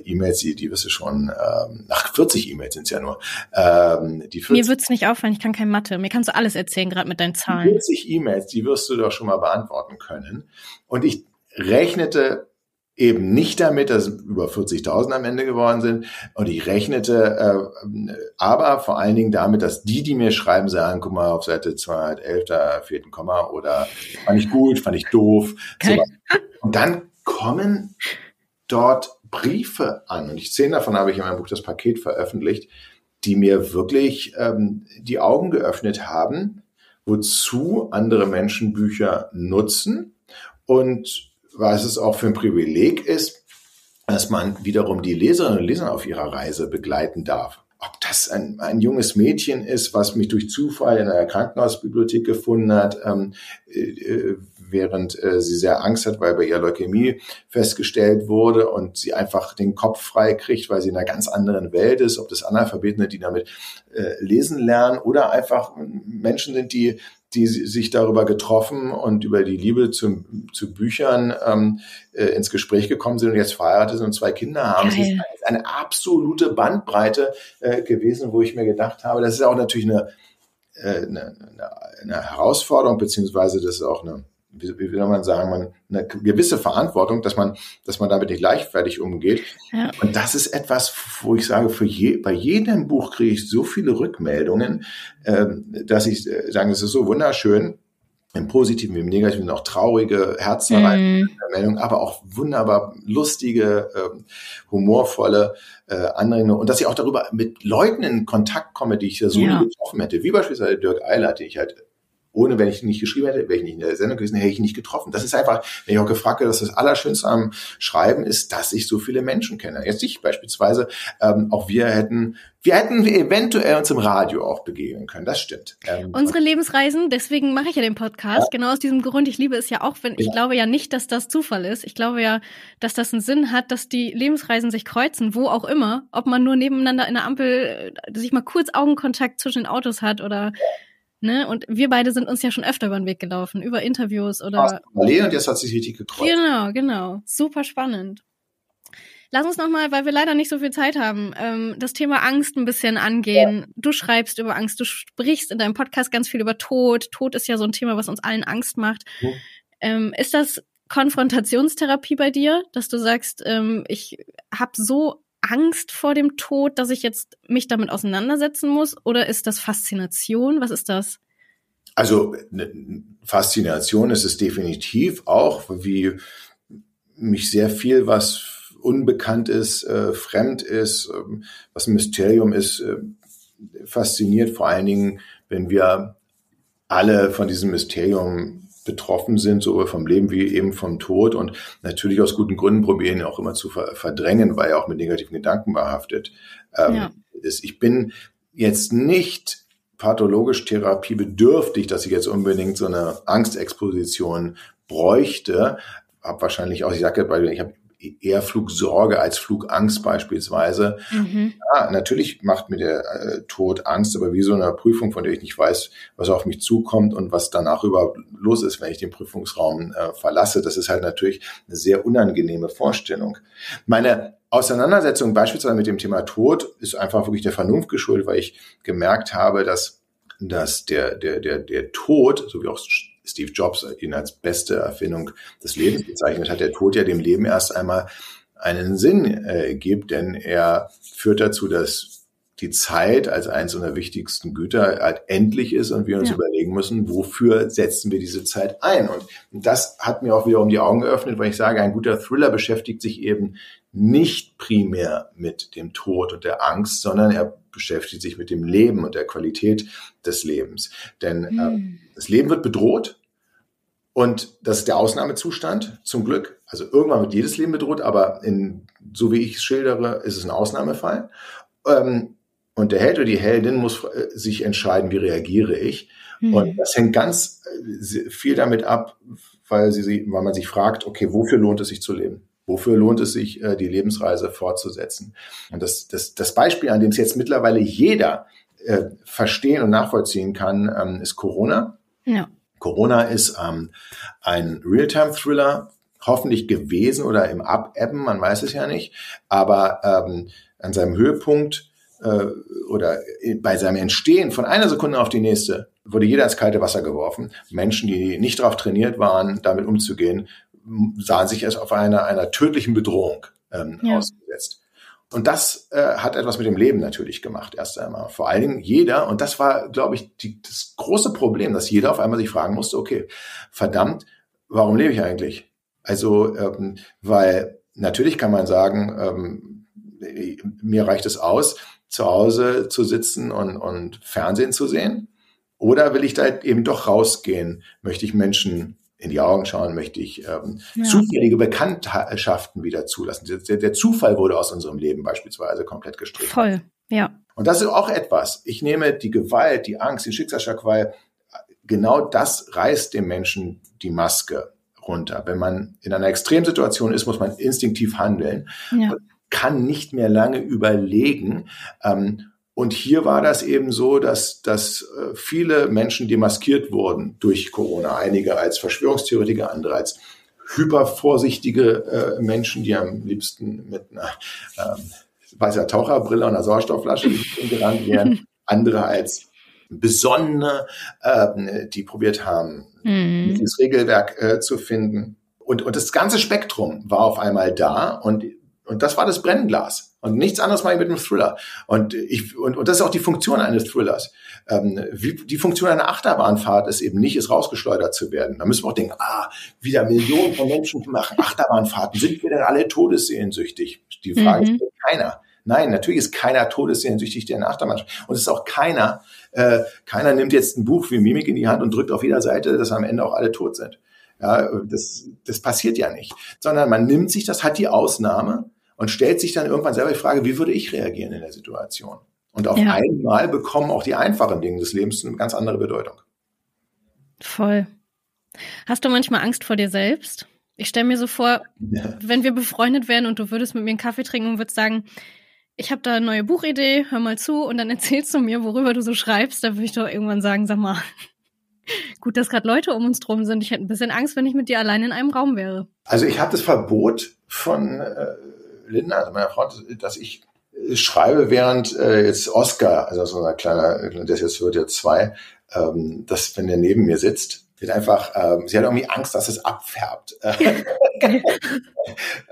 E-Mails, die, die wirst du schon, ähm, nach 40 E-Mails sind es ja nur. Ähm, die 40, Mir wird's nicht auffallen, ich kann kein Mathe. Mir kannst du alles erzählen, gerade mit deinen Zahlen. 40 E-Mails, die wirst du doch schon mal beantworten können. Und ich rechnete eben nicht damit, dass es über 40.000 am Ende geworden sind. Und ich rechnete äh, aber vor allen Dingen damit, dass die, die mir schreiben, sagen, guck mal, auf Seite 211, da fehlt ein Komma oder fand ich gut, fand ich doof. So. Und dann kommen dort Briefe an, und ich zehn davon habe ich in meinem Buch das Paket veröffentlicht, die mir wirklich ähm, die Augen geöffnet haben, wozu andere Menschen Bücher nutzen und was es auch für ein Privileg ist, dass man wiederum die Leserinnen und Leser auf ihrer Reise begleiten darf. Ob das ein, ein junges Mädchen ist, was mich durch Zufall in einer Krankenhausbibliothek gefunden hat, ähm, äh, äh während äh, sie sehr Angst hat, weil bei ihr Leukämie festgestellt wurde und sie einfach den Kopf frei kriegt, weil sie in einer ganz anderen Welt ist, ob das Analphabeten sind, die damit äh, lesen lernen oder einfach Menschen sind, die die sich darüber getroffen und über die Liebe zu, zu Büchern ähm, äh, ins Gespräch gekommen sind und jetzt verheiratet sind und zwei Kinder haben. Es ist eine absolute Bandbreite äh, gewesen, wo ich mir gedacht habe, das ist auch natürlich eine, äh, eine, eine Herausforderung, beziehungsweise das ist auch eine wie, wie will man sagen, man, eine gewisse Verantwortung, dass man, dass man damit nicht leichtfertig umgeht. Ja. Und das ist etwas, wo ich sage, für je, bei jedem Buch kriege ich so viele Rückmeldungen, äh, dass ich äh, sage, es ist so wunderschön, im Positiven wie im Negativen auch traurige, herzzerreißende mm. Meldungen, aber auch wunderbar lustige, äh, humorvolle äh, Anregungen und dass ich auch darüber mit Leuten in Kontakt komme, die ich ja so ja. nie getroffen hätte, wie beispielsweise Dirk Eilert, den ich halt ohne, wenn ich nicht geschrieben hätte, wäre ich nicht in der Sendung gewesen, hätte ich nicht getroffen. Das ist einfach, wenn ich auch gefragt habe, dass das Allerschönste am Schreiben ist, dass ich so viele Menschen kenne. Jetzt ich beispielsweise, ähm, auch wir hätten, wir hätten eventuell uns im Radio auch begegnen können. Das stimmt. Ähm, Unsere Lebensreisen, deswegen mache ich ja den Podcast, ja. genau aus diesem Grund. Ich liebe es ja auch, wenn, ich glaube ja nicht, dass das Zufall ist. Ich glaube ja, dass das einen Sinn hat, dass die Lebensreisen sich kreuzen, wo auch immer. Ob man nur nebeneinander in der Ampel äh, sich mal kurz Augenkontakt zwischen den Autos hat oder Ne? Und wir beide sind uns ja schon öfter über den Weg gelaufen, über Interviews oder. Parallel und jetzt hat sich richtig gekreuzt. Genau, genau. Super spannend. Lass uns nochmal, weil wir leider nicht so viel Zeit haben, ähm, das Thema Angst ein bisschen angehen. Ja. Du schreibst über Angst, du sprichst in deinem Podcast ganz viel über Tod. Tod ist ja so ein Thema, was uns allen Angst macht. Mhm. Ähm, ist das Konfrontationstherapie bei dir, dass du sagst, ähm, ich habe so Angst vor dem Tod, dass ich jetzt mich damit auseinandersetzen muss? Oder ist das Faszination? Was ist das? Also ne, Faszination ist es definitiv auch, wie mich sehr viel, was unbekannt ist, äh, fremd ist, äh, was ein Mysterium ist, äh, fasziniert. Vor allen Dingen, wenn wir alle von diesem Mysterium betroffen sind, sowohl vom Leben wie eben vom Tod und natürlich aus guten Gründen probieren auch immer zu verdrängen, weil er auch mit negativen Gedanken behaftet ähm, ja. ist. Ich bin jetzt nicht pathologisch therapiebedürftig, dass ich jetzt unbedingt so eine Angstexposition bräuchte. Hab wahrscheinlich auch, ich sage, weil ich habe eher Flugsorge als Flugangst beispielsweise. Mhm. Ja, natürlich macht mir der äh, Tod Angst, aber wie so eine Prüfung, von der ich nicht weiß, was auf mich zukommt und was danach überhaupt los ist, wenn ich den Prüfungsraum äh, verlasse, das ist halt natürlich eine sehr unangenehme Vorstellung. Meine Auseinandersetzung beispielsweise mit dem Thema Tod ist einfach wirklich der Vernunft geschuldet, weil ich gemerkt habe, dass, dass der, der, der, der Tod, so wie auch Steve Jobs ihn als beste Erfindung des Lebens bezeichnet hat, der Tod ja dem Leben erst einmal einen Sinn äh, gibt, denn er führt dazu, dass die Zeit als eines unserer wichtigsten Güter halt endlich ist und wir uns ja. überlegen müssen, wofür setzen wir diese Zeit ein. Und das hat mir auch wiederum die Augen geöffnet, weil ich sage, ein guter Thriller beschäftigt sich eben nicht primär mit dem Tod und der Angst, sondern er beschäftigt sich mit dem Leben und der Qualität des Lebens. Denn äh, hm. Das Leben wird bedroht und das ist der Ausnahmezustand, zum Glück. Also irgendwann wird jedes Leben bedroht, aber in, so wie ich es schildere, ist es ein Ausnahmefall. Ähm, und der Held oder die Heldin muss äh, sich entscheiden, wie reagiere ich. Hm. Und das hängt ganz äh, viel damit ab, weil, sie, weil man sich fragt, okay, wofür lohnt es sich zu leben? Wofür lohnt es sich, äh, die Lebensreise fortzusetzen? Und das, das, das Beispiel, an dem es jetzt mittlerweile jeder verstehen und nachvollziehen kann, ähm, ist Corona. Ja. Corona ist ähm, ein Realtime-Thriller, hoffentlich gewesen oder im Abebben, man weiß es ja nicht, aber ähm, an seinem Höhepunkt äh, oder bei seinem Entstehen von einer Sekunde auf die nächste wurde jeder ins kalte Wasser geworfen. Menschen, die nicht darauf trainiert waren, damit umzugehen, sahen sich erst auf einer, einer tödlichen Bedrohung ähm, ja. ausgesetzt. Und das äh, hat etwas mit dem Leben natürlich gemacht, erst einmal. Vor allen Dingen jeder, und das war, glaube ich, die, das große Problem, dass jeder auf einmal sich fragen musste, okay, verdammt, warum lebe ich eigentlich? Also, ähm, weil natürlich kann man sagen, ähm, mir reicht es aus, zu Hause zu sitzen und, und Fernsehen zu sehen. Oder will ich da eben doch rausgehen? Möchte ich Menschen in die Augen schauen, möchte ich ähm, ja. zufällige Bekanntschaften wieder zulassen. Der, der, Zufall wurde aus unserem Leben beispielsweise komplett gestrichen. Voll, ja. Und das ist auch etwas. Ich nehme die Gewalt, die Angst, die Schicksalsschlag, weil genau das reißt dem Menschen die Maske runter. Wenn man in einer Extremsituation ist, muss man instinktiv handeln ja. und kann nicht mehr lange überlegen, ähm, Und hier war das eben so, dass, dass äh, viele Menschen demaskiert wurden durch Corona. Einige als Verschwörungstheoretiker, andere als hypervorsichtige äh, Menschen, die am liebsten mit einer ähm, weißer Taucherbrille und einer Sauerstoffflasche gerannt wären. Andere als Besonnene, äh, die probiert haben, mhm. dieses Regelwerk äh, zu finden. Und, und das ganze Spektrum war auf einmal da und, und das war das Brennglas. Und nichts anderes mache ich mit einem Thriller. Und, ich, und, und das ist auch die Funktion eines Thrillers. Ähm, wie, die Funktion einer Achterbahnfahrt ist eben nicht, ist rausgeschleudert zu werden. Da müssen wir auch denken, ah, wieder Millionen von Menschen machen Achterbahnfahrten. Sind wir denn alle todessehnsüchtig? Die Frage mhm. ist keiner. Nein, natürlich ist keiner todessehnsüchtig, der eine Achterbahn Und es ist auch keiner, äh, keiner nimmt jetzt ein Buch wie Mimik in die Hand und drückt auf jeder Seite, dass am Ende auch alle tot sind. Ja, das, das passiert ja nicht. Sondern man nimmt sich das, hat die Ausnahme und stellt sich dann irgendwann selber die Frage, wie würde ich reagieren in der Situation? Und auf ja. einmal bekommen auch die einfachen Dinge des Lebens eine ganz andere Bedeutung. Voll. Hast du manchmal Angst vor dir selbst? Ich stelle mir so vor, ja. wenn wir befreundet wären und du würdest mit mir einen Kaffee trinken und würdest sagen, ich habe da eine neue Buchidee, hör mal zu und dann erzählst du mir, worüber du so schreibst, da würde ich doch irgendwann sagen, sag mal, gut, dass gerade Leute um uns drum sind. Ich hätte ein bisschen Angst, wenn ich mit dir allein in einem Raum wäre. Also ich habe das Verbot von äh, Linda, also meiner Frau, dass ich schreibe, während äh, jetzt Oscar, also so ein kleiner, der jetzt wird jetzt zwei, ähm, dass wenn der neben mir sitzt, wird einfach, ähm, sie hat irgendwie Angst, dass es abfärbt.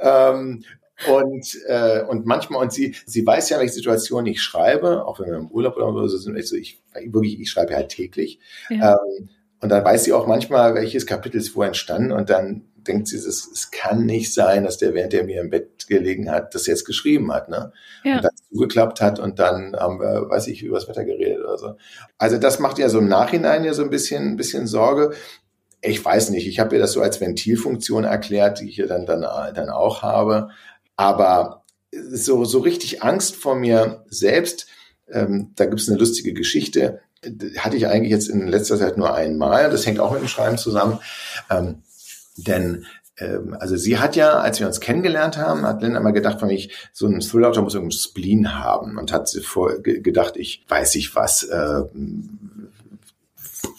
ähm, und, äh, und manchmal, und sie, sie weiß ja, welche Situation ich schreibe, auch wenn wir im Urlaub oder so sind, also ich, wirklich, ich schreibe halt täglich. Ja. Ähm, und dann weiß sie auch manchmal, welches Kapitel ist wo entstanden und dann denkt sie, es, es kann nicht sein, dass der, während der mir im Bett gelegen hat, das jetzt geschrieben hat, ne? Ja. Und dann zugeklappt hat und dann haben wir, weiß ich, über das Wetter geredet oder so. Also das macht ja so im Nachhinein ja so ein bisschen, ein bisschen Sorge. Ich weiß nicht, ich habe ihr das so als Ventilfunktion erklärt, die ich ja dann, dann, dann auch habe. Aber so, so richtig Angst vor mir selbst, ähm, da gibt es eine lustige Geschichte, hatte ich eigentlich jetzt in letzter Zeit nur einmal. Das hängt auch mit dem Schreiben zusammen. Ähm, denn ähm, also sie hat ja, als wir uns kennengelernt haben, hat Linda immer gedacht von mich, so ein Thriller-Autor muss irgendein Spleen haben und hat sie vor gedacht, ich weiß ich was, äh,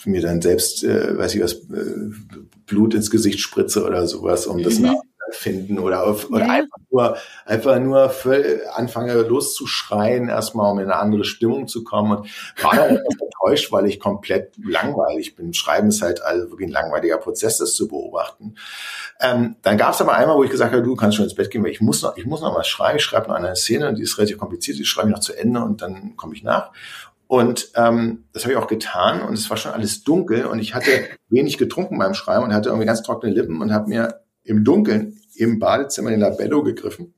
mir dann selbst, äh, weiß ich was, äh, Blut ins Gesicht spritze oder sowas, um das mhm. Nachzufinden oder, auf, oder ja. einfach nur, einfach nur anfange loszuschreien, erstmal um in eine andere Stimmung zu kommen und war dann enttäuscht, weil ich komplett langweilig bin. Schreiben ist halt also wirklich ein langweiliger Prozess, das zu beobachten. Ähm, dann gab es aber einmal, wo ich gesagt habe, du kannst schon ins Bett gehen, weil ich muss noch, ich muss noch was schreiben. Ich schreibe noch eine Szene, die ist relativ kompliziert, die schreibe ich noch zu Ende und dann komme ich nach. Und ähm, das habe ich auch getan und es war schon alles dunkel und ich hatte wenig getrunken beim Schreiben und hatte irgendwie ganz trockene Lippen und habe mir im Dunkeln im Badezimmer den Labello gegriffen.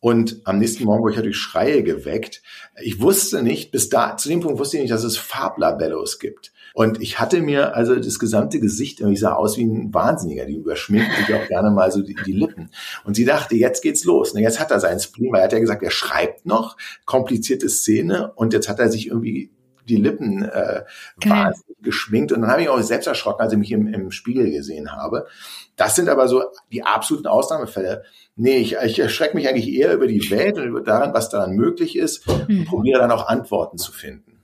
Und am nächsten Morgen wurde ich natürlich Schreie geweckt. Ich wusste nicht, bis da, zu dem Punkt wusste ich nicht, dass es Farblabellos gibt. Und ich hatte mir also das gesamte Gesicht, ich sah aus wie ein Wahnsinniger, die überschminkt sich auch gerne mal so die, die, Lippen. Und sie dachte, jetzt geht's los. Und jetzt hat er seinen Spleen, weil er hat ja gesagt, er schreibt noch, komplizierte Szene und jetzt hat er sich irgendwie die Lippen äh, wahnsinnig geschminkt. Und dann habe ich auch selbst erschrocken, als ich mich im, im Spiegel gesehen habe. Das sind aber so die absoluten Ausnahmefälle. Nee, ich, ich erschrecke mich eigentlich eher über die Welt und über daran, was daran möglich ist und mhm. probiere dann auch Antworten zu finden.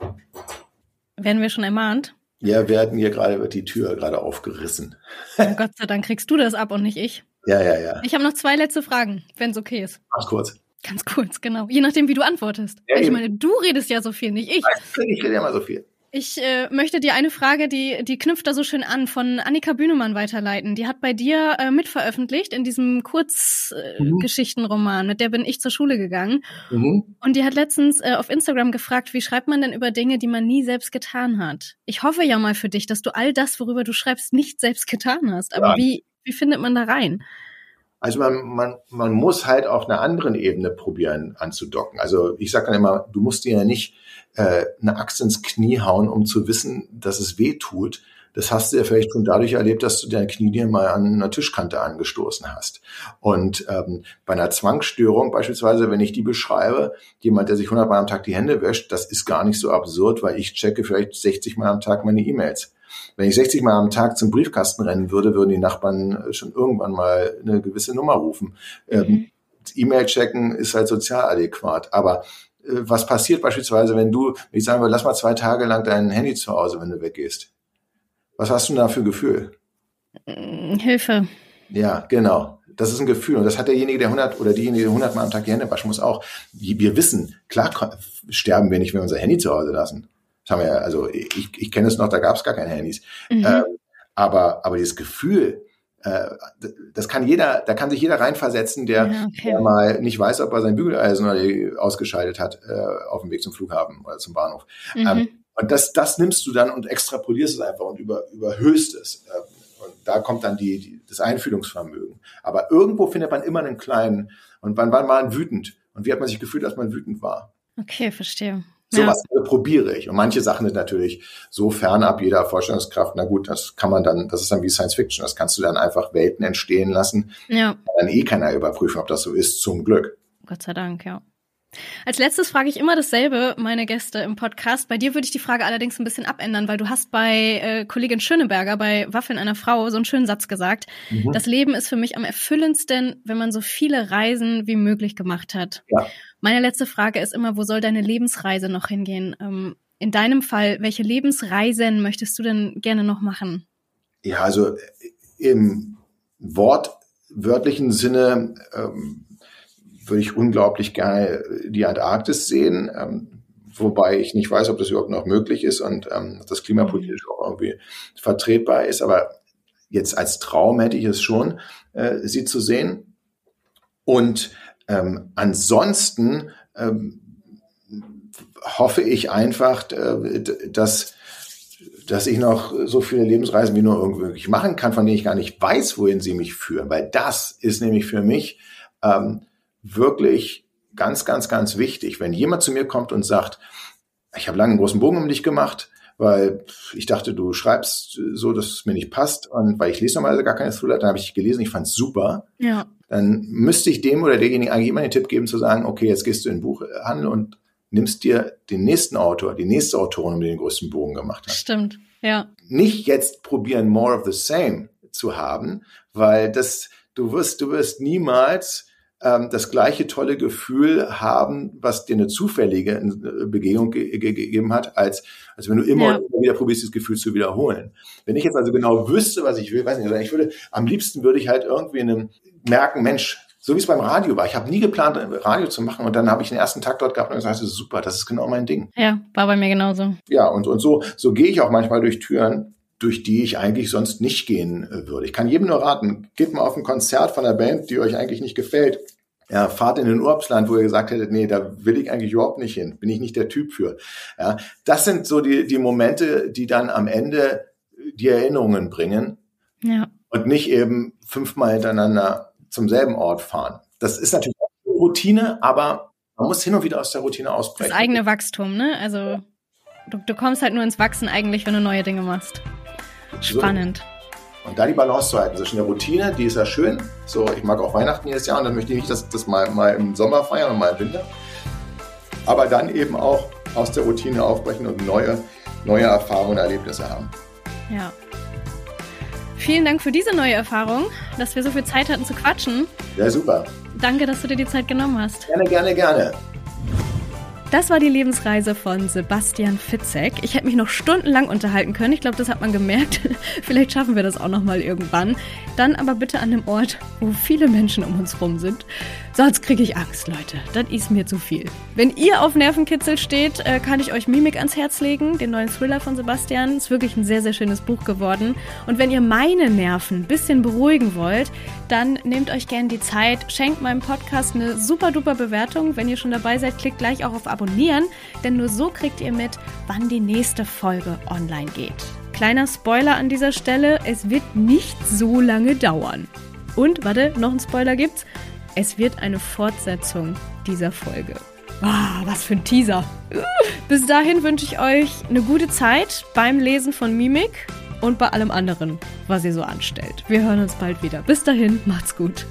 Werden wir schon ermahnt? Ja, werden hier gerade wird die Tür gerade aufgerissen. Oh Gott sei Dank kriegst du das ab und nicht ich. Ja, ja, ja. Ich habe noch zwei letzte Fragen, wenn es okay ist. Mach kurz. Ganz kurz, genau. Je nachdem, wie du antwortest. Ja, ich meine, du redest ja so viel, nicht ich. Ich rede ja mal so viel. Ich äh, möchte dir eine Frage, die, die knüpft da so schön an, von Annika Bühnemann weiterleiten. Die hat bei dir äh, mitveröffentlicht in diesem Kurzgeschichtenroman, äh, mhm. mit der bin ich zur Schule gegangen. Mhm. Und die hat letztens äh, auf Instagram gefragt, wie schreibt man denn über Dinge, die man nie selbst getan hat? Ich hoffe ja mal für dich, dass du all das, worüber du schreibst, nicht selbst getan hast. Aber ja. wie, wie findet man da rein? Also man, man, man muss halt auf einer anderen Ebene probieren anzudocken. Also ich sage dann immer, du musst dir ja nicht äh, eine Axt ins Knie hauen, um zu wissen, dass es weh tut. Das hast du ja vielleicht schon dadurch erlebt, dass du dein Knie dir mal an einer Tischkante angestoßen hast. Und ähm, bei einer Zwangsstörung beispielsweise, wenn ich die beschreibe, jemand, der sich 100 Mal am Tag die Hände wäscht, das ist gar nicht so absurd, weil ich checke vielleicht 60 Mal am Tag meine E-Mails. Wenn ich 60 Mal am Tag zum Briefkasten rennen würde, würden die Nachbarn schon irgendwann mal eine gewisse Nummer rufen. Ähm, mhm. Ähm, E-Mail checken ist halt sozial adäquat. Aber was passiert beispielsweise, wenn du, ich sage mal, lass mal zwei Tage lang dein Handy zu Hause, wenn du weggehst. Was hast du da für Gefühl? Mm, Hilfe. Ja, genau. Das ist ein Gefühl. Und das hat derjenige, der 100 oder diejenige, der 100 Mal am Tag die Hände waschen muss, auch. Wir wissen, klar sterben wir nicht, wenn wir unser Handy zu Hause lassen. Das haben wir ja, also ich, ich kenne es noch, da gab es gar keine Handys. Mhm. Ähm, aber, aber dieses Gefühl, äh, das kann jeder, da kann sich jeder reinversetzen, der, ja, okay. der mal nicht weiß, ob er sein Bügeleisen ausgeschaltet hat äh, auf dem Weg zum Flughafen oder zum Bahnhof. Mhm. Ähm, und das, das nimmst du dann und extrapolierst es einfach und über, überhöhst es. Äh, und da kommt dann die, die, das Einfühlungsvermögen. Aber irgendwo findet man immer einen kleinen. Und wann war man wütend? Und wie hat man sich gefühlt, als man wütend war? Okay, verstehe. Sowas ja. probiere ich. Und manche Sachen sind natürlich so fernab jeder Vorstellungskraft. Na gut, das kann man dann, das ist dann wie Science Fiction. Das kannst du dann einfach Welten entstehen lassen. Ja. Dann eh keiner überprüfen, ob das so ist, zum Glück. Gott sei Dank, ja. Als letztes frage ich immer dasselbe, meine Gäste im Podcast. Bei dir würde ich die Frage allerdings ein bisschen abändern, weil du hast bei äh, Kollegin Schöneberger bei Waffeln einer Frau so einen schönen Satz gesagt. Mhm. Das Leben ist für mich am erfüllendsten, wenn man so viele Reisen wie möglich gemacht hat. Ja. Meine letzte Frage ist immer, wo soll deine Lebensreise noch hingehen? Ähm, in deinem Fall, welche Lebensreisen möchtest du denn gerne noch machen? Ja, also im wortwörtlichen Sinne ähm, würde ich unglaublich gerne die Antarktis sehen, ähm, wobei ich nicht weiß, ob das überhaupt noch möglich ist und ähm, das klimapolitisch auch irgendwie vertretbar ist. Aber jetzt als Traum hätte ich es schon, äh, sie zu sehen. Und ähm, ansonsten ähm, hoffe ich einfach, äh, dass dass ich noch so viele Lebensreisen wie nur irgendwie machen kann, von denen ich gar nicht weiß, wohin sie mich führen. Weil das ist nämlich für mich ähm, wirklich ganz, ganz, ganz wichtig. Wenn jemand zu mir kommt und sagt, ich habe lange einen großen Bogen um dich gemacht, weil ich dachte, du schreibst so, dass es mir nicht passt und weil ich lese normalerweise gar keine Thriller, dann habe ich gelesen, ich fand es super. Ja. Dann müsste ich dem oder derjenigen eigentlich immer den Tipp geben zu sagen, okay, jetzt gehst du in den Buchhandel und nimmst dir den nächsten Autor, die nächste Autorin, um den größten Bogen gemacht hat. Stimmt, ja. Nicht jetzt probieren, more of the same zu haben, weil das, du wirst, du wirst niemals das gleiche tolle Gefühl haben, was dir eine zufällige äh, Begegnung ge ge gegeben hat, als, als wenn du immer, ja. immer wieder probierst, das Gefühl zu wiederholen. Wenn ich jetzt also genau wüsste, was ich will, weiß nicht, ich würde, am liebsten würde ich halt irgendwie in einem merken, Mensch, so wie es beim Radio war. Ich habe nie geplant, Radio zu machen und dann habe ich den ersten Tag dort gehabt und gesagt, das ist super, das ist genau mein Ding. Ja, war bei mir genauso. Ja, und, und so, so gehe ich auch manchmal durch Türen, durch die ich eigentlich sonst nicht gehen äh, würde. Ich kann jedem nur raten, geht mal auf ein Konzert von einer Band, die euch eigentlich nicht gefällt. Ja, fahrt in ein Urlaubsland, wo ihr gesagt hättet, nee, da will ich eigentlich überhaupt nicht hin, bin ich nicht der Typ für. Ja, das sind so die, die Momente, die dann am Ende die Erinnerungen bringen. Ja. Und nicht eben fünfmal hintereinander zum selben Ort fahren. Das ist natürlich Routine, aber man muss hin und wieder aus der Routine ausbrechen. Das eigene Wachstum, ne? Also du, du kommst halt nur ins Wachsen eigentlich, wenn du neue Dinge machst. Spannend. Und da die Balance zu halten zwischen der Routine, die ist ja schön. So, ich mag auch Weihnachten jedes Jahr und dann möchte ich nicht das, das mal, mal im Sommer feiern und mal im Winter. Aber dann eben auch aus der Routine aufbrechen und neue, neue Erfahrungen und Erlebnisse haben. Ja. Vielen Dank für diese neue Erfahrung, dass wir so viel Zeit hatten zu quatschen. Ja, super. Danke, dass du dir die Zeit genommen hast. Gerne, gerne, gerne. Das war die Lebensreise von Sebastian Fitzek. Ich hätte mich noch stundenlang unterhalten können. Ich glaube, das hat man gemerkt. Vielleicht schaffen wir das auch noch mal irgendwann. Dann aber bitte an dem Ort, wo viele Menschen um uns rum sind. Sonst kriege ich Angst, Leute. Das ist mir zu viel. Wenn ihr auf Nervenkitzel steht, äh, kann ich euch Mimik ans Herz legen, den neuen Thriller von Sebastian. Ist wirklich ein sehr, sehr schönes Buch geworden. Und wenn ihr meine Nerven ein bisschen beruhigen wollt, dann nehmt euch gerne die Zeit, schenkt meinem Podcast eine super duper Bewertung. Wenn ihr schon dabei seid, klickt gleich auch auf Abonnieren, denn nur so kriegt ihr mit, wann die nächste Folge online geht. Kleiner Spoiler an dieser Stelle, es wird nicht so lange dauern. Und, warte, noch ein Spoiler gibt's. Es wird eine Fortsetzung dieser Folge. Ah, was für ein Teaser. Bis dahin wünsche ich euch eine gute Zeit beim Lesen von Mimik und bei allem anderen, was ihr so anstellt. Wir hören uns bald wieder. Bis dahin, macht's gut.